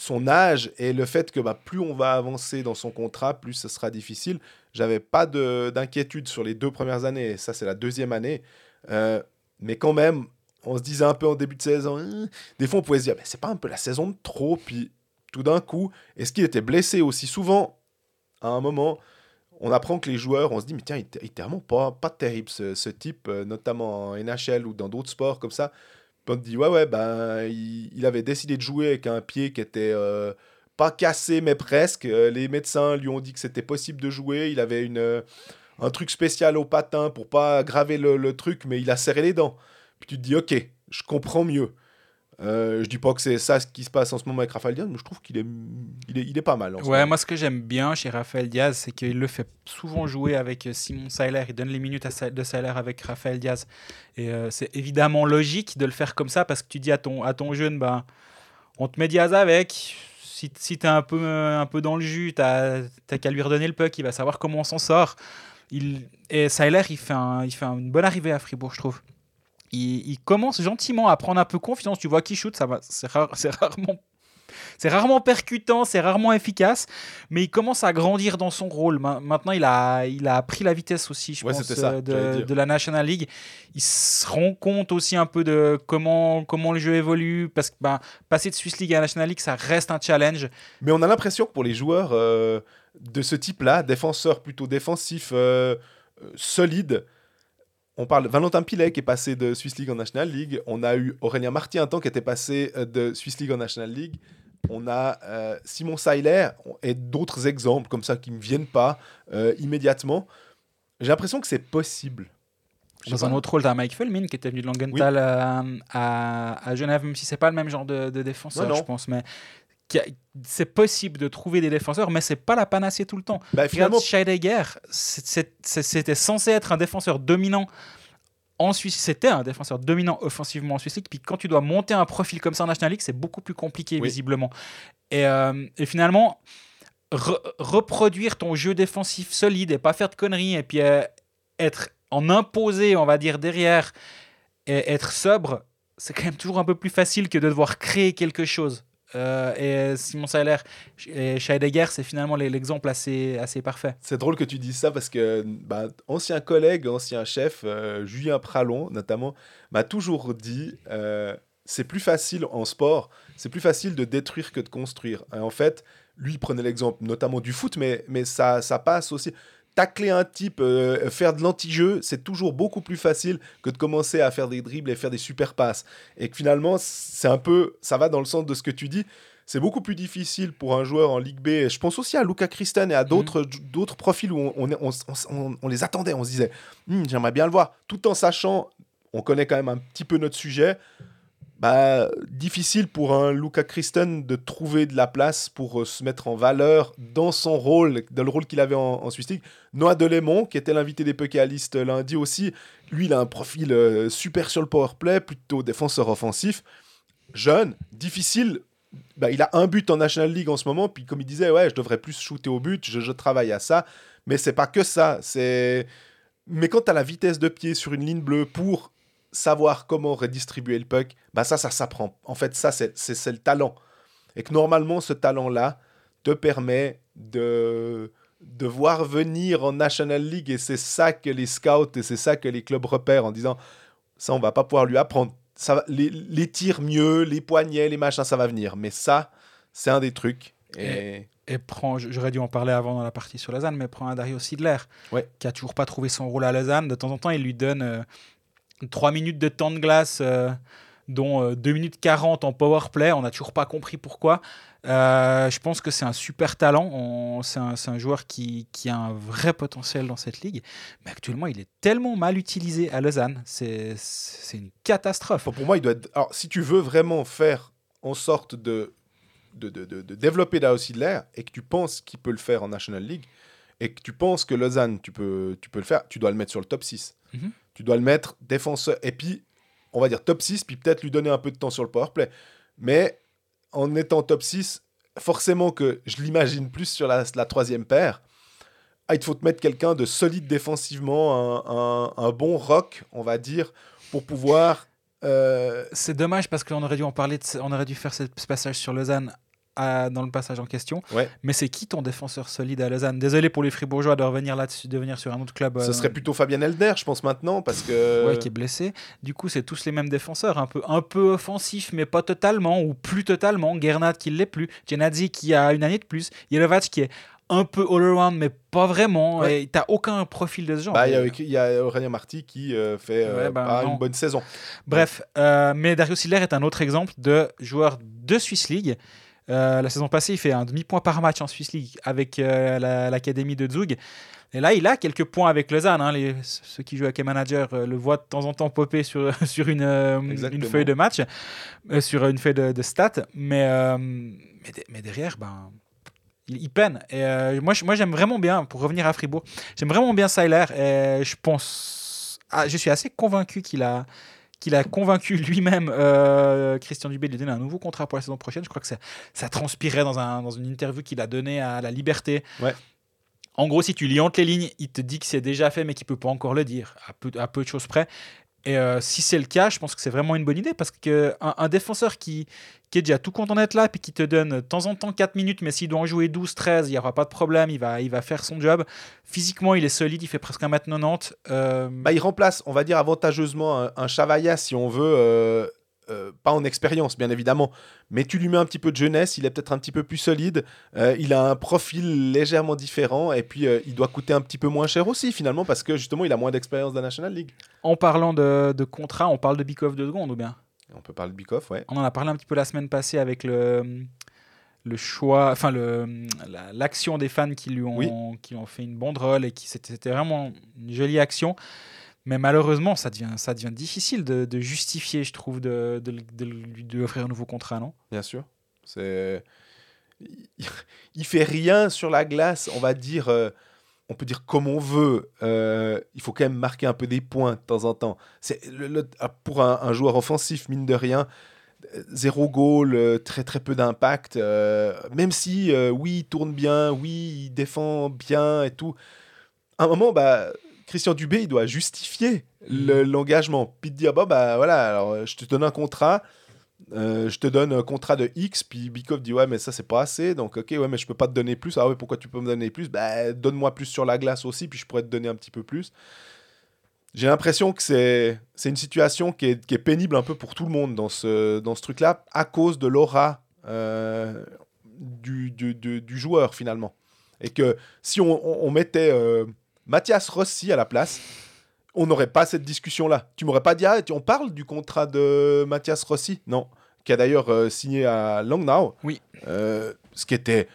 son âge et le fait que bah, plus on va avancer dans son contrat, plus ce sera difficile. J'avais pas de- d'inquiétude sur les deux premières années, et ça c'est la deuxième année. Euh, mais quand même, on se disait un peu en début de saison, Hein des fois on pouvait se dire, mais c'est pas un peu la saison de trop, puis tout d'un coup, est-ce qu'il était blessé aussi souvent à un moment on apprend que les joueurs, on se dit, mais tiens, il était vraiment pas, pas terrible ce, ce type, euh, notamment en NHL ou dans d'autres sports comme ça. Te dit, ouais, ouais, ben, il, il avait décidé de jouer avec un pied qui était euh, pas cassé, mais presque. Euh, les médecins lui ont dit que c'était possible de jouer. Il avait une, euh, un truc spécial au patin pour pas aggraver le, le truc, mais il a serré les dents. Puis tu te dis, ok, je comprends mieux. Euh, je dis pas que c'est ça ce qui se passe en ce moment avec Raphaël Diaz, mais je trouve qu'il est, il est, il est pas mal. En Ouais, moi ce que j'aime bien chez Raphaël Diaz, c'est qu'il le fait souvent jouer avec euh, Simon Seiler. Il donne les minutes à de Seiler avec Raphaël Diaz. Et euh, c'est évidemment logique de le faire comme ça parce que tu dis à ton, à ton jeune, ben, on te met Diaz avec. Si, si tu es un peu, un peu dans le jus, tu n'as qu'à lui redonner le puck, il va savoir comment on s'en sort. Il, et Seiler, il fait, un- il fait une bonne arrivée à Fribourg, je trouve. Il, il commence gentiment à prendre un peu confiance. Tu vois qu'il shoot, ça va, c'est rare- c'est rarement c'est rarement percutant, c'est rarement efficace, mais il commence à grandir dans son rôle. Maintenant, il a, il a pris la vitesse aussi, je pense, euh, de, de, la National League. Il se rend compte aussi un peu de comment, comment le jeu évolue, parce que ben, passer de Swiss League à National League, ça reste un challenge. Mais on a l'impression que pour les joueurs euh, de ce type-là, défenseurs plutôt défensifs, euh, solides, on parle Valentin Pilet qui est passé de Swiss League en National League. On a eu Aurélien Marty un temps qui était passé euh, de Swiss League en National League. On a euh, Simon Seiler et d'autres exemples comme ça qui ne me viennent pas euh, immédiatement. J'ai l'impression que c'est possible. Dans un autre rôle, tu as Mike Fulmin qui était venu de Langenthal à, Genève, même si c'est pas le même genre de, défenseur, je pense. Mais c'est possible de trouver des défenseurs, mais c'est pas la panacée tout le temps. Bah, finalement... Scheidegger, c'était censé être un défenseur dominant en Suisse. C'était un défenseur dominant offensivement en Suisse League. Puis quand tu dois monter un profil comme ça en National League, c'est beaucoup plus compliqué, visiblement. Et, euh, finalement, reproduire ton jeu défensif solide et pas faire de conneries, et puis euh, être en imposé, on va dire, derrière, et être sobre, c'est quand même toujours un peu plus facile que de devoir créer quelque chose. Euh, et Simon Seiler et Scheidegger, c'est finalement l'exemple assez, assez parfait. C'est drôle que tu dises ça parce que bah, ancien collègue, ancien chef, euh, Julien Pralon notamment, m'a toujours dit euh, c'est plus facile en sport, c'est plus facile de détruire que de construire. en fait, lui prenait l'exemple notamment du foot, mais, mais ça, ça passe aussi tacler un type, euh, faire de l'anti-jeu, c'est toujours beaucoup plus facile que de commencer à faire des dribbles et faire des super passes. Et que finalement, c'est un peu, ça va dans le sens de ce que tu dis. C'est beaucoup plus difficile pour un joueur en Ligue B. Je pense aussi à Luca Christen et à d'autres mhm. profils où on, on, les attendait. On se disait, hmm, j'aimerais bien le voir. Tout en sachant, on connaît quand même un petit peu notre sujet bah, difficile pour un Luca Christen de trouver de la place pour euh, se mettre en valeur dans son rôle, dans le rôle qu'il avait en, en Swiss League. Noah Delémont, qui était l'invité des Puckalistes lundi aussi, lui, il a un profil euh, super sur le powerplay, plutôt défenseur offensif. Jeune, difficile. Bah, il a un but en National League en ce moment, puis comme il disait, ouais, je devrais plus shooter au but, je, je travaille à ça. Mais c'est pas que ça. C'est. Mais quand tu as la vitesse de pied sur une ligne bleue pour savoir comment redistribuer le puck, bah ça, ça s'apprend. En fait, ça, c'est le talent. Et que normalement, ce talent-là te permet de, de voir venir en National League. Et c'est ça que les scouts et c'est ça que les clubs repèrent en disant ça, on va pas pouvoir lui apprendre. Ça les, les tirs mieux, les poignets, les machins, ça va venir. Mais ça, c'est un des trucs. Et, et, prends, j'aurais dû en parler avant dans la partie sur Lausanne, mais prends un Dario Sidler, ouais. qui a toujours pas trouvé son rôle à Lausanne. De temps en temps, il lui donne. Euh, 3 minutes de temps de glace, euh, dont 2 euh, minutes 40 en power play. On n'a toujours pas compris pourquoi. Euh, je pense que c'est un super talent. C'est un, joueur qui, a un vrai potentiel dans cette ligue. Mais actuellement, il est tellement mal utilisé à Lausanne. C'est une catastrophe. pour moi, il doit être... Alors, si tu veux vraiment faire en sorte de, de, de, de, développer l'air et que tu penses qu'il peut le faire en National League et que tu penses que Lausanne, tu peux, tu peux le faire, tu dois le mettre sur le top 6. Tu dois le mettre défenseur. Et puis, on va dire top 6, puis peut-être lui donner un peu de temps sur le powerplay. Mais en étant top 6, forcément que je l'imagine plus sur la, troisième paire. Ah, il faut te mettre quelqu'un de solide défensivement, un, bon rock, on va dire, pour pouvoir. Euh, C'est dommage parce qu'on aurait dû en parler, on aurait dû faire ce passage sur Lausanne dans le passage en question. Mais c'est qui ton défenseur solide à Lausanne? Désolé pour les Fribourgeois de revenir là-dessus, de venir sur un autre club. Ce euh, serait plutôt Fabien Elder, je pense maintenant, parce que. Ouais, qui est blessé. Du coup, c'est tous les mêmes défenseurs, un peu, un peu offensifs, mais pas totalement, ou plus totalement. Gernat qui l'est plus, Genadzi qui a une année de plus, Yelovac qui est un peu all-around, mais pas vraiment. Et t'as aucun profil de ce genre. Bah, il y, a Aurélien Marty qui euh, fait euh, bah, une bonne saison. Bref, mais Dario Siller est un autre exemple de joueur de Swiss League euh, la saison passée, il fait un demi-point par match en Swiss League avec euh, l'académie de Zug. Et là, il a quelques points avec Lausanne. Hein. Les, ceux qui jouent avec manager euh, le voient de temps en temps popper sur, sur une, une feuille de match, sur une feuille de, stats. Mais, mais, derrière, ben, il, peine. Et moi, moi j'aime vraiment bien, pour revenir à Fribourg, j'aime vraiment bien Seiler. Et je pense. Ah, je suis assez convaincu qu'il a qu'il a convaincu lui-même euh, Christian Dubé de lui donner un nouveau contrat pour la saison prochaine. Je crois que ça, ça transpirait dans, un, dans une interview qu'il a donnée à La Liberté. Ouais. En gros, si tu lis entre les lignes, il te dit que c'est déjà fait, mais qu'il peut pas encore le dire, à peu, à peu de choses près. Et euh, si c'est le cas, je pense que c'est vraiment une bonne idée parce qu'un un défenseur qui, est déjà tout content d'être là, puis qui te donne de temps en temps 4 minutes, mais s'il doit en jouer 12, 13, il n'y aura pas de problème, il va, il va faire son job. Physiquement, il est solide, il fait presque 1m90. Euh... Bah, il remplace, on va dire, avantageusement un, un Chavaya, si on veut, euh, euh, pas en expérience, bien évidemment, mais tu lui mets un petit peu de jeunesse, il est peut-être un petit peu plus solide, euh, il a un profil légèrement différent, et puis il doit coûter un petit peu moins cher aussi, finalement, parce que justement, il a moins d'expérience de la National League. En parlant de, de contrat, on parle de Bikov de seconde ou bien? On peut parler de Bikov, ouais. On en a parlé un petit peu la semaine passée avec le, le choix, enfin l'action des fans qui lui ont, qui ont fait une banderole et qui c'était vraiment une jolie action. Mais malheureusement, ça devient, ça devient difficile de, de justifier, je trouve, de, de, de, lui offrir un nouveau contrat, non? Bien sûr. C'est... Il fait rien sur la glace, on va dire. Euh, on peut dire comme on veut. Euh, il faut quand même marquer un peu des points de temps en temps. C'est le, ah, pour un, joueur offensif, mine de rien, zéro goal, euh, très très peu d'impact. Euh, même si, euh, oui, il tourne bien, oui, il défend bien et tout. À un moment, bah, Christian Dubé, il doit justifier mm. l'engagement. Puis te dire, bon, bah voilà, alors je te donne un contrat. Euh, je te donne un contrat de X, puis Bikov dit ouais mais ça c'est pas assez, donc ok ouais mais je peux pas te donner plus, ah ouais pourquoi tu peux me donner plus? Bah donne-moi plus sur la glace aussi, puis je pourrais te donner un petit peu plus. J'ai l'impression que c'est une situation qui est, qui est, pénible un peu pour tout le monde dans ce, dans ce truc-là, à cause de l'aura euh, du, du, du, du, joueur finalement. Et que si on, on, on mettait euh, Mathias Rossi à la place, on n'aurait pas cette discussion-là. Tu m'aurais pas dit, ah, on parle du contrat de Mathias Rossi? Non. Qui a d'ailleurs euh, signé à Langnau. Oui. Euh, ce qui était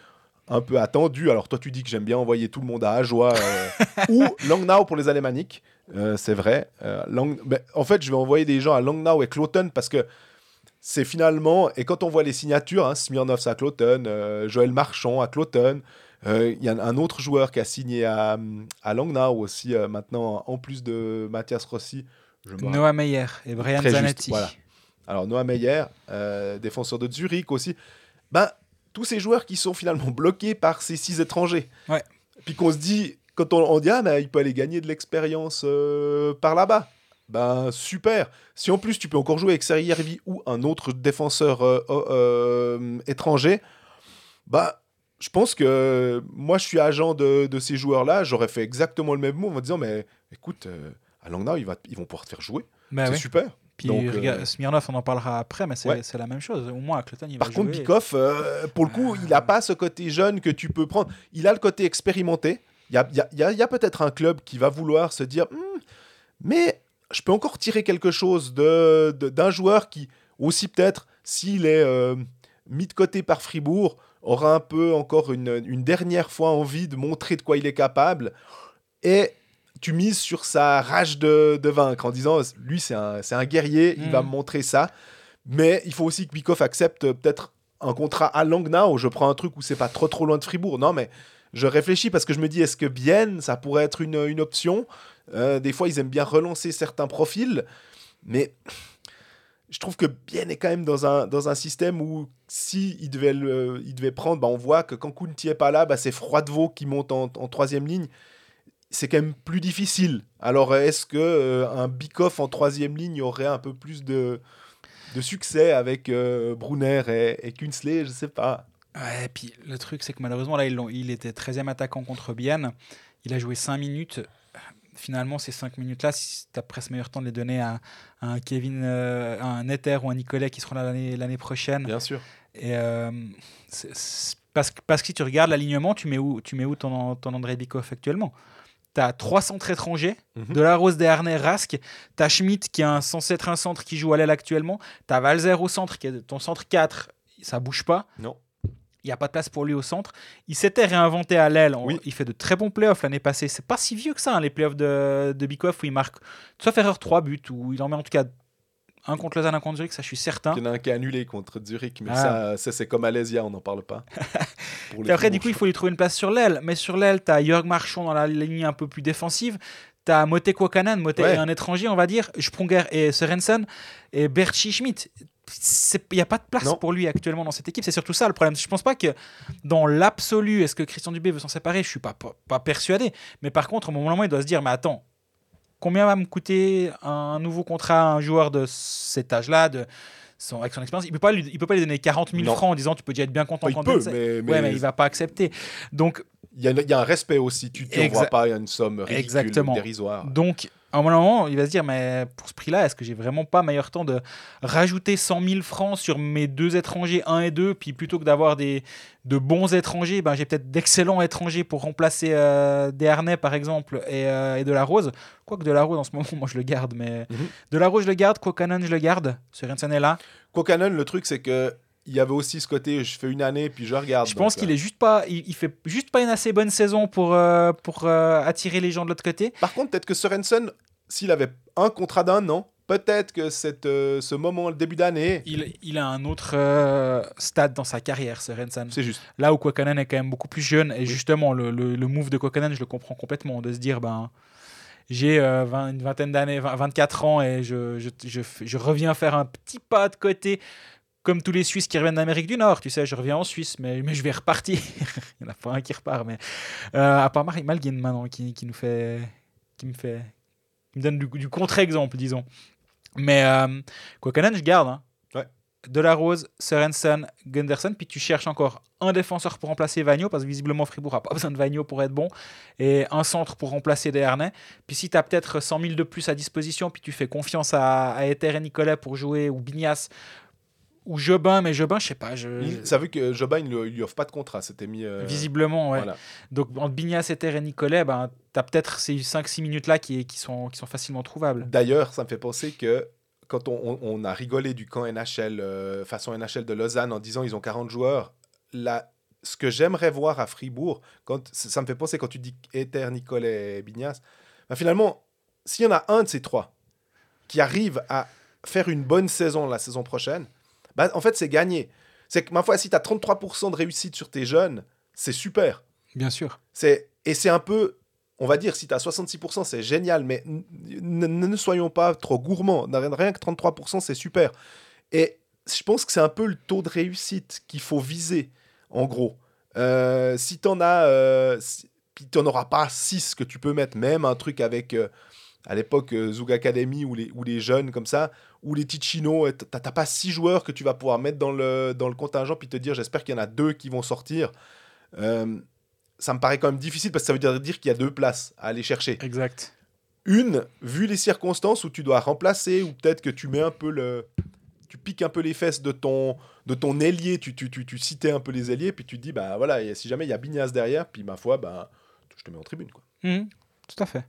un peu attendu. Alors, toi, tu dis que j'aime bien envoyer tout le monde à Ajoie euh, ou Langnau pour les Alémaniques. C'est vrai. Lang... ben, en fait, je vais envoyer des gens à Langnau et Cloton parce que c'est finalement. Et quand on voit les signatures, hein, Smirnov à Cloton, euh, Joël Marchand à Cloton. Il y a un autre joueur qui a signé à, à Langnau aussi, maintenant, en plus de Mathias Rossi. Je Noah Meyer et Brian Zanetti. Juste, voilà. Alors, Noah Meyer, défenseur de Zurich aussi. Ben, tous ces joueurs qui sont finalement bloqués par ces six étrangers. Ouais. Puis qu'on se dit, quand on, on dit, ah, mais il peut aller gagner de l'expérience euh, par là-bas. Ben super. Si en plus tu peux encore jouer avec Sergi Hervi ou un autre défenseur euh, euh, étranger, bah je pense que moi je suis agent de, de ces joueurs-là, j'aurais fait exactement le même mot en me disant mais écoute, à Langnau ils, va, ils vont pouvoir te faire jouer. Bah c'est ouais. super. Puis Donc, euh... Smirnov, on en parlera après, mais c'est ouais. la même chose. Au moins, Cloton, il Par va contre, jouer. Bikoff, euh, pour le coup, il n'a pas ce côté jeune que tu peux prendre. Il a le côté expérimenté. Il y a, y a, y a, y a peut-être un club qui va vouloir se dire hm, mais je peux encore tirer quelque chose d'un de, de, joueur qui, aussi peut-être, s'il est euh, mis de côté par Fribourg, aura un peu encore une, une, dernière fois envie de montrer de quoi il est capable. Et tu mises sur sa rage de, de vaincre en disant lui, c'est un, un, guerrier, mmh. il va me montrer ça. Mais il faut aussi que Bikoff accepte peut-être un contrat à Langnau. Je prends un truc où c'est pas trop trop loin de Fribourg. Non, mais je réfléchis parce que je me dis, est-ce que Bienne, ça pourrait être une, une option? Euh, Des fois, ils aiment bien relancer certains profils, mais je trouve que Bienne est quand même dans un, dans un système où si il devait, le, il prendre, bah, on voit que quand Kunti est pas là, bah, c'est Froidevaux qui monte en, troisième ligne. C'est quand même plus difficile. Alors, est-ce que euh, un Bikoff en troisième ligne aurait un peu plus de, de succès avec euh, Brunner et, et Kunsley Je sais pas. Ouais, et puis le truc, c'est que malheureusement, là, il, il était 13e attaquant contre Bienne. Il a joué 5 minutes. Finalement, ces 5 minutes-là, si tu as presque meilleur temps de les donner à, à un Kevin, euh, à un Ether ou un Nicolet qui seront là l'année prochaine. Bien sûr. Et euh, c est, c est, parce, que, parce que si tu regardes l'alignement, tu mets où, tu mets où ton, ton André Bikoff actuellement? Tu as trois centres étrangers, mm -hmm. de la Rose, Desharnais, Rask. Tu as Schmidt qui est censé être un centre qui joue à l'aile actuellement. Tu as Valzer au centre, qui est ton centre 4, ça bouge pas. Non. Il n'y a pas de place pour lui au centre. Il s'était réinventé à l'aile. Oui. Il fait de très bons playoffs l'année passée. C'est pas si vieux que ça, hein, les playoffs de, de Bikoff, où il marque sauf erreur 3 buts, où il en met en tout cas un contre Lausanne, un contre Zurich, ça je suis certain. Il y en a un qui est annulé contre Zurich, mais ah. ça, ça c'est comme Alésia, on n'en parle pas. Et après, du coup, il faut lui trouver une place sur l'aile. Mais sur l'aile, tu as Jörg Marchand dans la ligne un peu plus défensive. Tu as Mote Kwakanan, Mote ouais. est un étranger, on va dire, Sprunger et Sorensen, et Berchi Schmidt il n'y a pas de place non. pour lui actuellement dans cette équipe. C'est surtout ça le problème. Je pense pas que dans l'absolu, est-ce que Christian Dubé veut s'en séparer? Je suis pas, pas, pas, persuadé. Mais par contre, au moment où il doit se dire, mais attends, combien va me coûter un nouveau contrat à un joueur de cet âge-là, de son, avec son expérience? Il peut pas lui, il peut pas lui donner 40 000 Non. francs en disant tu peux déjà être bien content il quand peut, mais, mais Ouais, mais il va pas accepter. Donc, il y, a, il y a un respect aussi. Tu ne vois pas une somme ridicule, Exactement. dérisoire. donc, à un moment, il va se dire mais pour ce prix-là, est-ce que j'ai vraiment pas meilleur temps de rajouter 100 000 francs sur mes deux étrangers 1 et 2, puis plutôt que d'avoir des de bons étrangers, ben, j'ai peut-être d'excellents étrangers pour remplacer euh, des harnais par exemple et, euh, et de la rose. Quoique de la rose en ce moment, moi je le garde, mais Mhm. de la rose je le garde, Kokanen je le garde, Sorensen est là. Kokanen, le truc, c'est que il y avait aussi ce côté, je fais une année, puis je regarde. Je pense qu'il euh, est juste pas, il, il fait juste pas une assez bonne saison pour, euh, pour euh, attirer les gens de l'autre côté. Par contre, peut-être que Sorensen, s'il avait un contrat d'un an, peut-être que cette, euh, ce moment, le début d'année, Il, il a un autre euh, stade dans sa carrière, Sorensen. c'est juste. Là où Kokanen est quand même beaucoup plus jeune, et justement, le, le, le move de Kokanen, je le comprends complètement, de se dire, ben, j'ai euh, vingt- une vingtaine d'années, vingt- 24 ans, et je, je, je, je reviens faire un petit pas de côté, comme tous les Suisses qui reviennent d'Amérique du Nord, tu sais, je reviens en Suisse, mais, mais je vais repartir. Il n'y en a pas un qui repart, mais euh, à part Marie Malguin maintenant, qui, qui nous fait, qui me fait, me donne du, du contre-exemple, disons. Mais euh, Kokanen, je garde. Hein. Ouais. De la Rose, Sorensen, Gunderson, puis tu cherches encore un défenseur pour remplacer Vagno, parce que visiblement Fribourg n'a pas besoin de Vagno pour être bon, et un centre pour remplacer Desharnais. Puis si tu as peut-être 100 000 de plus à disposition, puis tu fais confiance à, à Ether et Nicolet pour jouer, ou Bignas, ou Jobin, mais Jobin, je sais pas. Je... Il, ça veut que Jobin, il ne lui offre pas de contrat. C'était mis. euh, Visiblement, ouais. voilà. Donc entre Bignas, Ether et Nicolet, ben, tu as peut-être ces 5-6 minutes-là qui, qui, sont, qui sont facilement trouvables. D'ailleurs, ça me fait penser que quand on, a rigolé du camp NHL, euh, façon NHL de Lausanne, en disant ils ont 40 joueurs, là, ce que j'aimerais voir à Fribourg, quand, ça me fait penser quand tu dis Ether, Nicolet et Bignas, bah, finalement, s'il y en a un de ces trois qui arrive à faire une bonne saison la saison prochaine, bah, en fait, c'est gagné. C'est que, ma foi, si tu as 33% de réussite sur tes jeunes, c'est super. Bien sûr. C'est et c'est un peu, on va dire, si tu as 66%, c'est génial, mais ne soyons pas trop gourmands. Rien rien que 33%, c'est super. Et je pense que c'est un peu le taux de réussite qu'il faut viser, en gros. Euh, si tu en as, euh, si- puis tu n'en auras pas 6 que tu peux mettre, même un truc avec, euh, à l'époque, euh, Zug Academy ou les, ou les jeunes comme ça, ou les Ticino, tu n'as pas 6 joueurs que tu vas pouvoir mettre dans le, dans le contingent, puis te dire, j'espère qu'il y en a deux qui vont sortir. Euh, ça me paraît quand même difficile parce que ça veut dire, dire qu'il y a deux places à aller chercher. Exact. Une, vu les circonstances où tu dois remplacer, ou peut-être que tu mets un peu le. Tu piques un peu les fesses de ton, de ton ailier, tu, tu, tu, tu citais un peu les ailiers, puis tu te dis, bah voilà, et si jamais il y a Bignas derrière, puis ma foi, bah, je te mets en tribune. Quoi. Mhm. Tout à fait.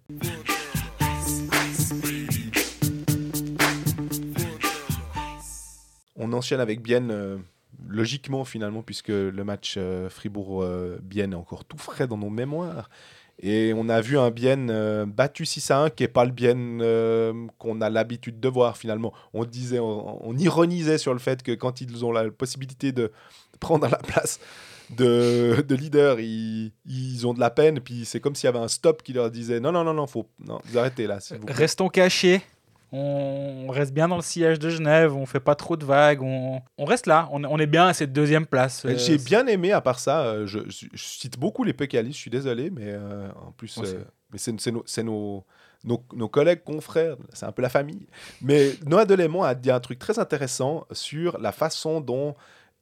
On enchaîne avec Bienne, euh, logiquement finalement, puisque le match euh, Fribourg-Bienne est encore tout frais dans nos mémoires. Et on a vu un Bienne euh, battu 6 à 1, qui n'est pas le Bienne qu'on a l'habitude de voir finalement. On disait, on, on ironisait sur le fait que quand ils ont la possibilité de prendre la place de, de leader, ils, ont de la peine. Puis c'est comme s'il y avait un stop qui leur disait non, non, non, non, faut, non vous arrêtez là. Restons cachés. On reste bien dans le sillage de Genève. On fait pas trop de vagues. On, on reste là. On, on est bien à cette deuxième place. Euh, J'ai bien aimé, à part ça, euh, je, je- je cite beaucoup les Pécalis, je suis désolé, mais euh, en plus, mais c'est nos, nos, nos, nos collègues, confrères, c'est un peu la famille. Mais Noah Delémont a dit un truc très intéressant sur la façon dont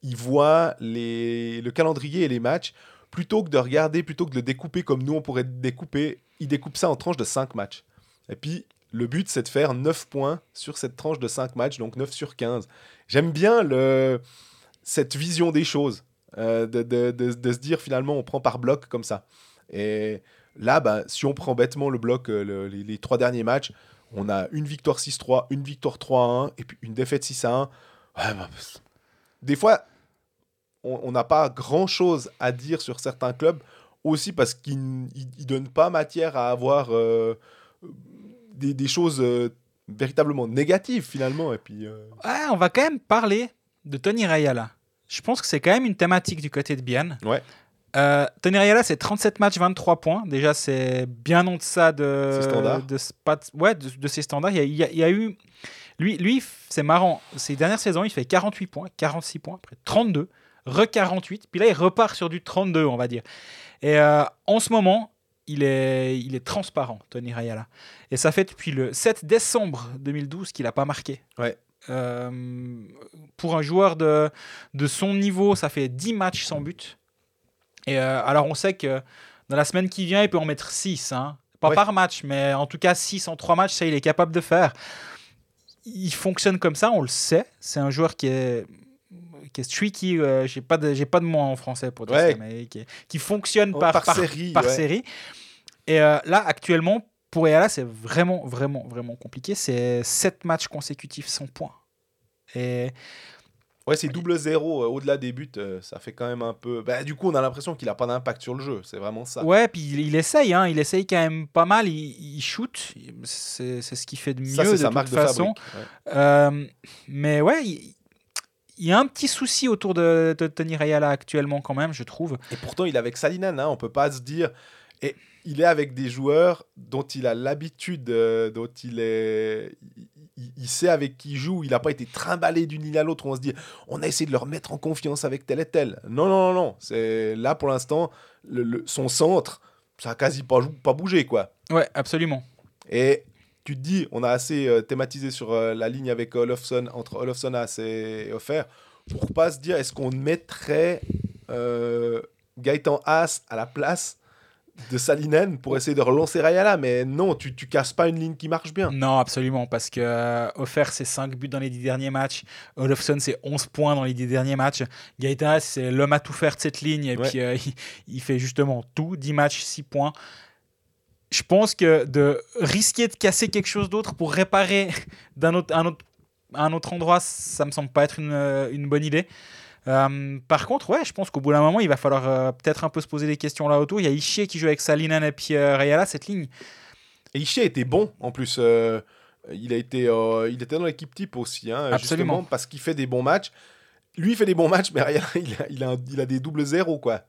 il voit les, le calendrier et les matchs. Plutôt que de regarder, plutôt que de le découper comme nous, on pourrait découper, il découpe ça en tranches de 5 matchs. Et puis, le but, c'est de faire 9 points sur cette tranche de 5 matchs, donc 9 sur 15. J'aime bien le, cette vision des choses, euh, de, de- de- de se dire finalement on prend par bloc comme ça. Et là, bah, si on prend bêtement le bloc, euh, le- les, les trois derniers matchs, on a une victoire 6-3, une victoire 3-1 et puis une défaite 6-1. Ouais, bah, des fois, on on n'a pas grand-chose à dire sur certains clubs, aussi parce qu'ils ne donnent pas matière à avoir euh, des, des choses euh, véritablement négatives finalement. Et puis, euh, on va quand même parler de Tony Rayala. Je pense que c'est quand même une thématique du côté de Bienne. Ouais. Euh, Tony Rayala, c'est 37 matchs, 23 points. Déjà, c'est bien en deçà de, Ses standards. de, ouais, de, de ses standards. Il y a, il y a- il y a eu. Lui, lui c'est marrant. Ces dernières saisons, il fait 48 points, 46 points, après 32, re 48. Puis là, il repart sur du 32, on va dire. Et euh, en ce moment, il est, il est transparent, Tony Rayala. Et ça fait depuis le 7 décembre 2012 qu'il n'a pas marqué. Ouais. Euh, pour un joueur de, de son niveau, ça fait 10 matchs sans but. Et euh, alors, on sait que dans la semaine qui vient, il peut en mettre 6. Hein. Pas par match, mais en tout cas 6 en 3 matchs, ça, il est capable de faire. Il fonctionne comme ça, on le sait. C'est un joueur qui est qui est streaky, euh, j'ai pas de j'ai pas de mot en français pour dire ça, mais qui, fonctionne oh, par, série, par série. Et euh, là actuellement pour Eala, c'est vraiment vraiment vraiment compliqué, c'est 7 matchs consécutifs sans points. Et Ouais, c'est double zéro euh, au-delà des buts, ça fait quand même un peu. Bah, du coup, on a l'impression qu'il a pas d'impact sur le jeu, c'est vraiment ça. Ouais, puis il, essaye, hein, il essaye quand même pas mal, il, shoot, c'est ce qu'il fait de mieux ça, de sa toute marque façon. De mais ouais, il, il y a un petit souci autour de, Tony Rayala actuellement quand même, je trouve. Et pourtant, il est avec Salinan, hein, on peut pas se dire... Et il est avec des joueurs dont il a l'habitude, euh, dont il est... Il, sait avec qui il joue, il n'a pas été trimballé d'une île à l'autre, on se dit, on a essayé de le remettre en confiance avec tel et tel. Non, non, non, non. C'est là pour l'instant, le, son centre, ça a quasi pas, pas bougé, quoi. Ouais, absolument. Et tu te dis, on a assez euh, thématisé sur euh, la ligne avec Olofsson, entre Olofsson et Offer, pour pas se dire, est-ce qu'on mettrait euh, Gaëtan Haas à la place de Salinen pour essayer de relancer Rayala, mais non, tu, tu casses pas une ligne qui marche bien. Non, absolument, parce que euh, Offer, c'est 5 buts dans les 10 derniers matchs. Olofsson, c'est 11 points dans les 10 derniers matchs. Gaëtan c'est l'homme à tout faire de cette ligne, et puis il, il, fait justement tout 10 matchs, 6 points je pense que de risquer de casser quelque chose d'autre pour réparer d'un autre, un autre, un autre endroit, ça me semble pas être une, euh, une bonne idée. Euh, par contre, ouais, je pense qu'au bout d'un moment, il va falloir euh, peut-être un peu se poser des questions là autour. Il y a Ishii qui joue avec Salinan et puis Rayala, cette ligne. Et Ishii était bon en plus. il, a été, il était dans l'équipe type aussi, hein, Absolument. parce qu'il fait des bons matchs. Lui, il fait des bons matchs, mais Rayala, il a, il a, il a des doubles zéros, quoi.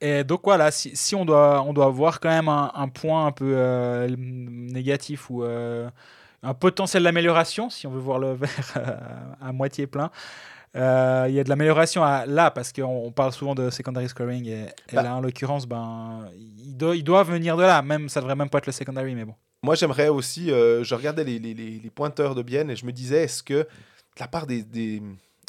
Et donc voilà, si, si, on, doit, on doit voir quand même un, un point un peu euh, négatif ou euh, un potentiel d'amélioration, si on veut voir le verre à, moitié plein, euh, il y a de l'amélioration là, parce qu'on parle souvent de secondary scoring, et, bah. là en l'occurrence, ben, il, doit, il doit venir de là, même ça devrait même pas être le secondary, mais bon. Moi j'aimerais aussi, je regardais les, les, les, pointeurs de Bienne et je me disais, est-ce que de la part des, des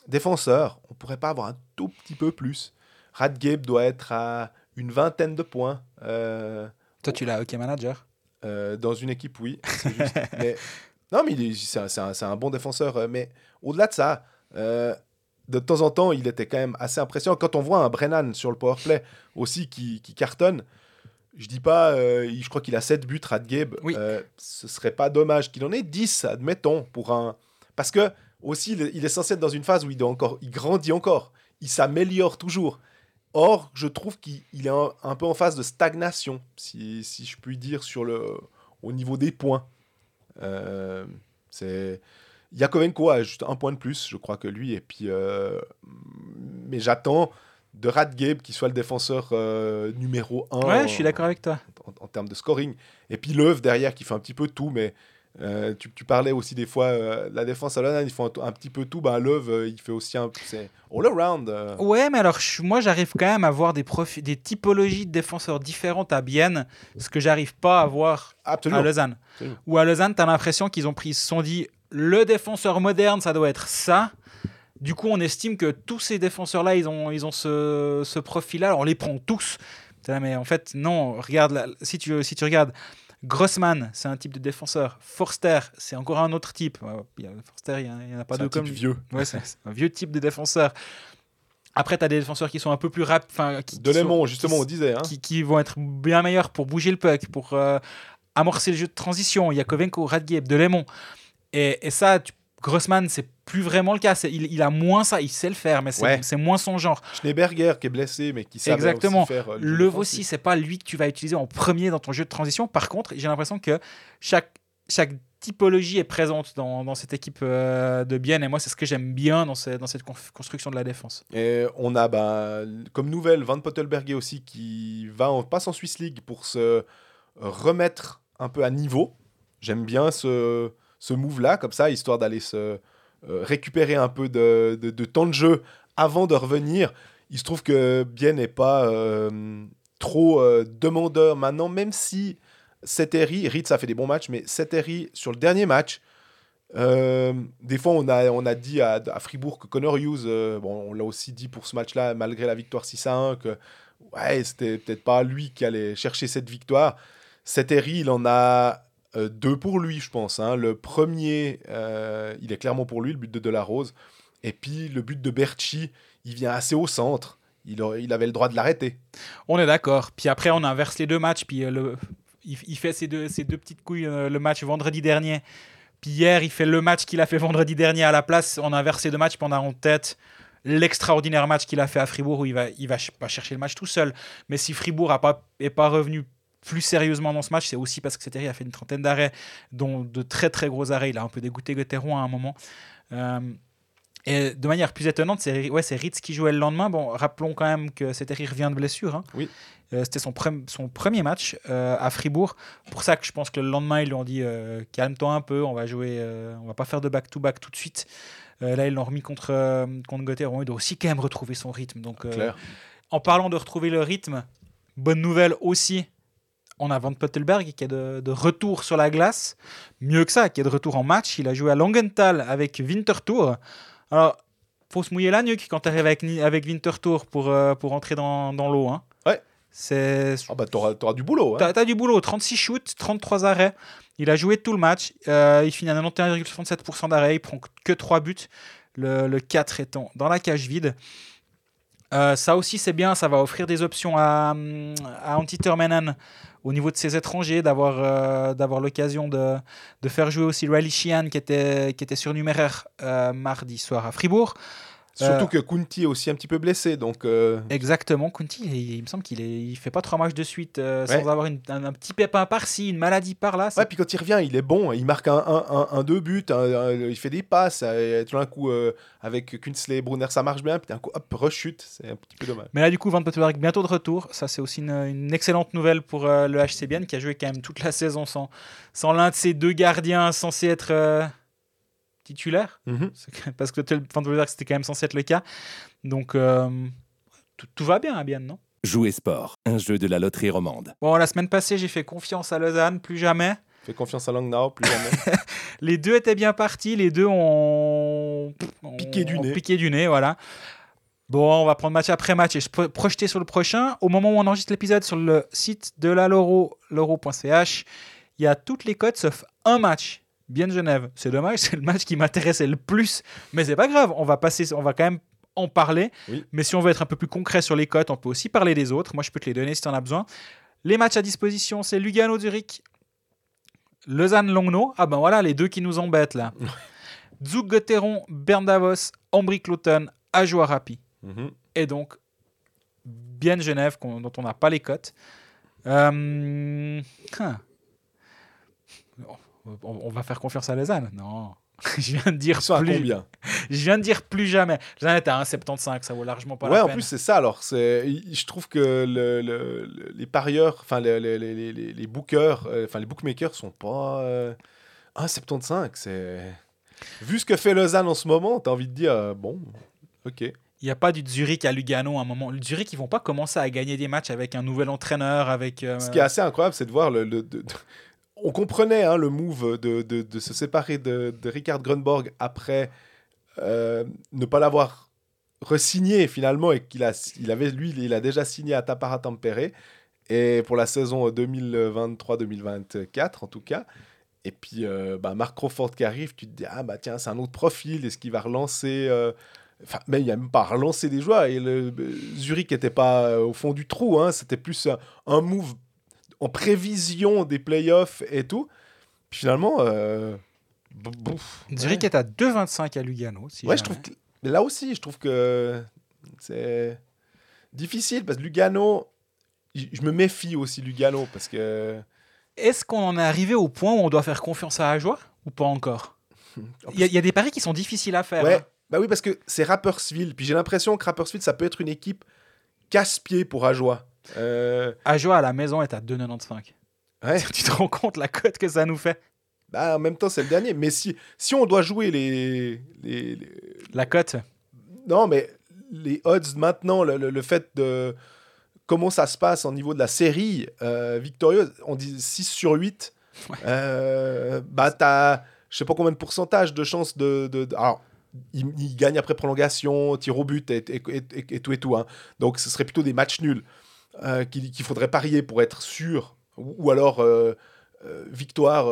défenseurs, on pourrait pas avoir un tout petit peu plus Radgabe doit être à une vingtaine de points. Euh, Toi, tu l'as OK Manager euh, Dans une équipe, oui. non, mais c'est un, un, bon défenseur. Euh, mais au-delà de ça, de temps en temps, il était quand même assez impressionnant. Quand on voit un Brennan sur le powerplay aussi qui, qui cartonne, je dis pas, je crois qu'il a 7 buts, Radgabe. Oui. ce serait pas dommage qu'il en ait 10, admettons, pour un. Parce que aussi, il est censé être dans une phase où il, doit encore, il grandit encore, il s'améliore toujours. Or, je trouve qu'il est un, peu en phase de stagnation, si, si, je puis dire, sur le, au niveau des points. Euh, c'est Yakovenko a juste un point de plus, je crois que lui. Et puis, euh, mais j'attends de Radgabe qui soit le défenseur euh, numéro 1. Ouais, je suis d'accord avec toi. En, en, termes de scoring. Et puis Leuve derrière qui fait un petit peu tout, mais euh, tu, parlais aussi des fois, euh, la défense à l'ONU, ils font un, petit peu tout. Bah, Love, euh, il fait aussi un. C'est all around. Ouais, mais alors, moi, j'arrive quand même à voir des, des typologies de défenseurs différentes à Bienne, ce que j'arrive pas à voir à Lausanne. Ou à Lausanne, tu as l'impression qu'ils ont pris, ils se sont dit, le défenseur moderne, ça doit être ça. Du coup, on estime que tous ces défenseurs-là, ils ont, ils ont ce, ce profil-là. On les prend tous. Mais en fait, non, regarde, si, tu, si tu regardes Grossman, c'est un type de défenseur. Forster, c'est encore un autre type. Forster, il n'y en, a pas deux comme vieux. Ouais, c'est un vieux type de défenseur. Après, tu as des défenseurs qui sont un peu plus rapides. De Lemon, justement, on disait. Hein. Qui, vont être bien meilleurs pour bouger le puck, pour euh, amorcer le jeu de transition. Yakovenko, Radgeb, De Lemon. Et, et ça, tu Grossman, c'est plus vraiment le cas. Il, il, a moins ça, il sait le faire, mais c'est moins son genre. Schneeberger qui est blessé, mais qui sait Exactement. aussi faire. Euh, le aussi, c'est pas lui que tu vas utiliser en premier dans ton jeu de transition. Par contre, j'ai l'impression que chaque, chaque typologie est présente dans, dans cette équipe euh, de Bienne. Et moi, c'est ce que j'aime bien dans, dans cette construction de la défense. Et on a bah, comme nouvelle Van Pottelberger aussi qui va en, passe en Swiss League pour se remettre un peu à niveau. J'aime bien ce ce move-là, comme ça, histoire d'aller se récupérer un peu de, temps de jeu avant de revenir. Il se trouve que Bien n'est pas. Euh, trop euh, demandeur maintenant, même si Seteri, Ritz a fait des bons matchs, mais Seteri, sur le dernier match, euh, des fois, on a, on a dit à, Fribourg que Connor Hughes, euh, bon, on l'a aussi dit pour ce match-là, malgré la victoire 6 à 1, que ouais, c'était peut-être pas lui qui allait chercher cette victoire. Seteri, il en a euh, deux pour lui, je pense. hein. Le premier, euh, il est clairement pour lui, le but de Delarose. Et puis le but de Berchi, il vient assez au centre. Il, avait le droit de l'arrêter. On est d'accord. Puis après, on inverse les deux matchs. Puis euh, il, fait ses deux, petites couilles le match vendredi dernier. Puis hier, il fait le match qu'il a fait vendredi dernier à la place. On inverse les deux matchs. Puis on a en tête l'extraordinaire match qu'il a fait à Fribourg où il va, va pas chercher le match tout seul. Mais si Fribourg n'est pas, est pas revenu plus sérieusement dans ce match, c'est aussi parce que Seteri a fait une trentaine d'arrêts, dont de très très gros arrêts. Il a un peu dégoûté Gauthieron à un moment. Euh, et de manière plus étonnante, c'est ouais, Ritz qui jouait le lendemain. Bon, rappelons quand même que Seteri revient de blessure. hein. Oui. Euh, C'était son, pre- son premier match euh, à Fribourg. Pour ça que je pense que le lendemain, ils lui ont dit calme-toi un peu, on va jouer, on va pas faire de back-to-back tout de suite. Là, ils l'ont remis contre, contre Gauthieron. Il doit aussi quand même retrouver son rythme. Donc, Claire. en parlant de retrouver le rythme, bonne nouvelle aussi. On a Van Pottelberg qui est de, de retour sur la glace. Mieux que ça, qui est de retour en match. Il a joué à Langenthal avec Winterthur. Alors, faut se mouiller la nuque quand tu arrives avec, Winterthur pour, euh, pour entrer dans, dans l'eau. Hein. Ouais. C'est Ah bah t'auras, t'auras du boulot. Hein. T'as t'as du boulot, 36 shoots, 33 arrêts. Il a joué tout le match. Euh, il finit à 91,67% d'arrêts. Il prend que 3 buts. Le, le 4 étant dans la cage vide. Euh, ça aussi, c'est bien. Ça va offrir des options à, à Antti Termanen au niveau de ses étrangers, d'avoir euh, d'avoir l'occasion de, de faire jouer aussi Riley Sheehan qui était, qui était surnuméraire euh, mardi soir à Fribourg. Surtout Euh, que Kunti est aussi un petit peu blessé. Donc euh, Exactement, Kunti, il, il me semble qu'il est, il fait pas trois matchs de suite euh, Ouais. sans avoir une- un, un petit pépin par-ci, une maladie par-là. Ouais, puis quand il revient, il est bon. Il marque un, un, un- un deux buts, il fait des passes. euh, tout d'un coup, avec Kunsley et Brunner, ça marche bien. Puis d'un coup, hop, rechute. C'est un petit peu dommage. Mais là, du coup, Van Pottenberg bientôt de retour. Ça, c'est aussi une, une excellente nouvelle pour le HC Bienne qui a joué quand même toute la saison sans, sans l'un de ses deux gardiens censés être C'est quand même- Parce que c'était quand même censé être le cas. Donc, euh, tout, tout va bien à Bienne, non? Jouer sport, un jeu de la loterie romande. Bon, la semaine passée, j'ai fait confiance à Lausanne, plus jamais. Fais confiance à Langnau, plus jamais. Les deux étaient bien partis, les deux ont, ont- Piqué du ont nez. piqué du nez, voilà. Bon, on va prendre match après match et se pro- projeter sur le prochain. Au moment où on enregistre l'épisode sur le site de la Loro, loro.ch, il y a toutes les cotes sauf un match. Bien de Genève. C'est dommage, c'est le match qui m'intéressait le plus. Mais c'est pas grave, on va passer, on va quand même en parler. Oui. Mais si on veut être un peu plus concret sur les cotes, on peut aussi parler des autres. Moi, je peux te les donner si tu en as besoin. Les matchs à disposition, c'est Lugano-Zurich, Lausanne-Longno. Ah ben voilà, les deux qui nous embêtent là. Zug Gotteron, Bern Davos, Ambry Cloton, Ajoa Rapi. Mhm. Et donc, bien Genève, dont on n'a pas les cotes. Euh, hein. On, on va faire confiance à Lausanne Non. Je viens de dire plus. combien Je viens de dire plus jamais. Lausanne est à 1,75, ça vaut largement pas Ouais, la en peine. plus, c'est ça. Alors, c'est, je trouve que le- le- le- les parieurs, enfin, les, les, les, bookers, euh, enfin, les bookmakers sont pas. Euh, 1,75, c'est. Vu ce que fait Lausanne en ce moment, t'as envie de dire, euh, bon, ok. Il n'y a pas du Zurich à Lugano à un moment. Le Zurich, ils vont pas commencer à gagner des matchs avec un nouvel entraîneur, avec. euh, Ce qui est assez incroyable, c'est de voir le. le- de- de- on comprenait hein, le move de, se séparer de, Richard Grunborg après euh, ne pas l'avoir resigné finalement et qu'il a, avait lui, il a déjà signé à Tapara Tampere et pour la saison 2023-2024 en tout cas. Et puis euh, bah, Mark Crawford qui arrive, tu te dis ah bah tiens c'est un autre profil, est-ce qu'il va relancer euh, Enfin, mais il n'y a même pas relancé des joueurs. Et le, Zurich n'était pas euh, au fond du trou. Hein, C'était plus un move en prévision des playoffs et tout. Puis finalement, euh, bouf, Zurich ouais. est à 2,25 à Lugano. si Ouais, je trouve que là aussi, je trouve que c'est difficile parce que Lugano, je me méfie aussi Lugano parce que Est-ce qu'on en est arrivé au point où on doit faire confiance à Ajoie ou pas encore? En Il y, a- il y a des paris qui sont difficiles à faire. Ouais, hein. bah oui, parce que c'est Rapperswil. Puis j'ai l'impression que Rapperswil, ça peut être une équipe casse-pied pour Ajoie. Euh, Ajoie à la maison est à 2,95. ouais. tu te rends compte la cote que ça nous fait? Bah, en même temps, c'est le dernier. Mais si, si on doit jouer les, les, les- La cote? Non, mais les odds maintenant, le, le- le fait de comment ça se passe au niveau de la série euh, victorieuse, on dit 6 sur 8. Ouais. Euh, bah, t'as, je sais pas combien de pourcentage de chances de. de, de- alors, il, il gagne après prolongation, tir au but et, et- et- et- et tout et tout. hein. Donc, ce serait plutôt des matchs nuls euh, qu'il faudrait parier pour être sûr. Ou, ou alors, euh, euh, victoire,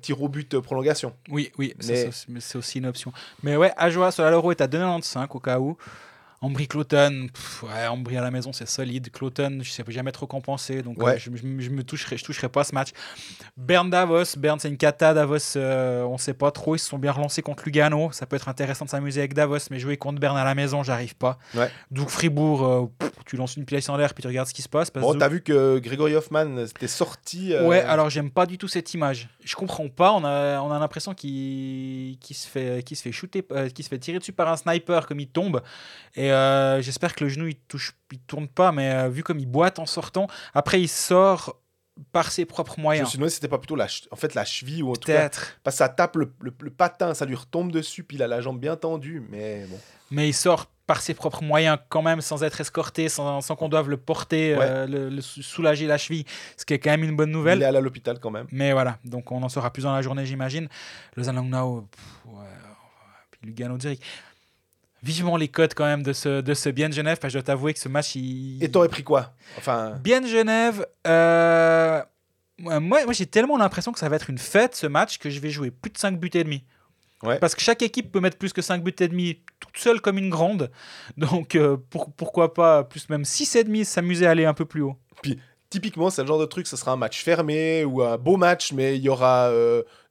tir au but, prolongation. Oui, oui, Mais- c'est aussi- une option. Mais ouais, Ajoa sur la Loro est à 2,95 au cas où. Ambry Cloton, ouais, Ambry à la maison c'est solide. Cloton, je sais jamais trop penser, donc Ouais. euh, je, je- je me toucherai, je toucherai pas à ce match. Berne Davos, Berne c'est une cata, Davos, euh, on sait pas trop, ils se sont bien relancés contre Lugano, ça peut être intéressant de s'amuser avec Davos, mais jouer contre Berne à la maison, j'arrive pas. Ouais. Donc Fribourg, euh, pff, tu lances une pièce en l'air puis tu regardes ce qui se passe. parce Bon, t'as vu que Grégory Hoffman était sorti. euh, Ouais, alors j'aime pas du tout cette image. Je comprends pas. On a, on a l'impression qu'il se fait, se fait shooter, se fait tirer dessus par un sniper comme il tombe. Et euh, j'espère que le genou il touche, il tourne pas. Mais euh, vu comme il boite en sortant, après il sort par ses propres Je me moyens. suis demandé si c'était pas plutôt la, che- en fait, la cheville ou en tout cas Peut-être. Parce que ça tape le, le- le patin, ça lui retombe dessus, puis il a la jambe bien tendue, mais bon. Mais il sort par ses propres moyens quand même, sans être escorté, sans, sans qu'on doive le porter, euh, le, le sou- soulager la cheville, ce qui est quand même une bonne nouvelle. Il est allé à l'hôpital quand même. Mais voilà, donc on en saura plus dans la journée, j'imagine. Lausanne Langnau, ouais, puis Lugano Zurich. Vivement les codes quand même de ce, de ce Bien Genève, parce que je dois t'avouer que ce match, il... Et t'aurais pris quoi? Enfin, Bien Genève, euh, moi, moi j'ai tellement l'impression que ça va être une fête ce match que je vais jouer plus de 5 buts et demi. Ouais. Parce que chaque équipe peut mettre plus que 5 buts et demi toute seule comme une grande. Donc euh, pour- pourquoi pas plus même 6 et demi s'amuser à aller un peu plus haut. Typiquement, c'est le genre de truc, ce sera un match fermé ou un beau match, mais il y aura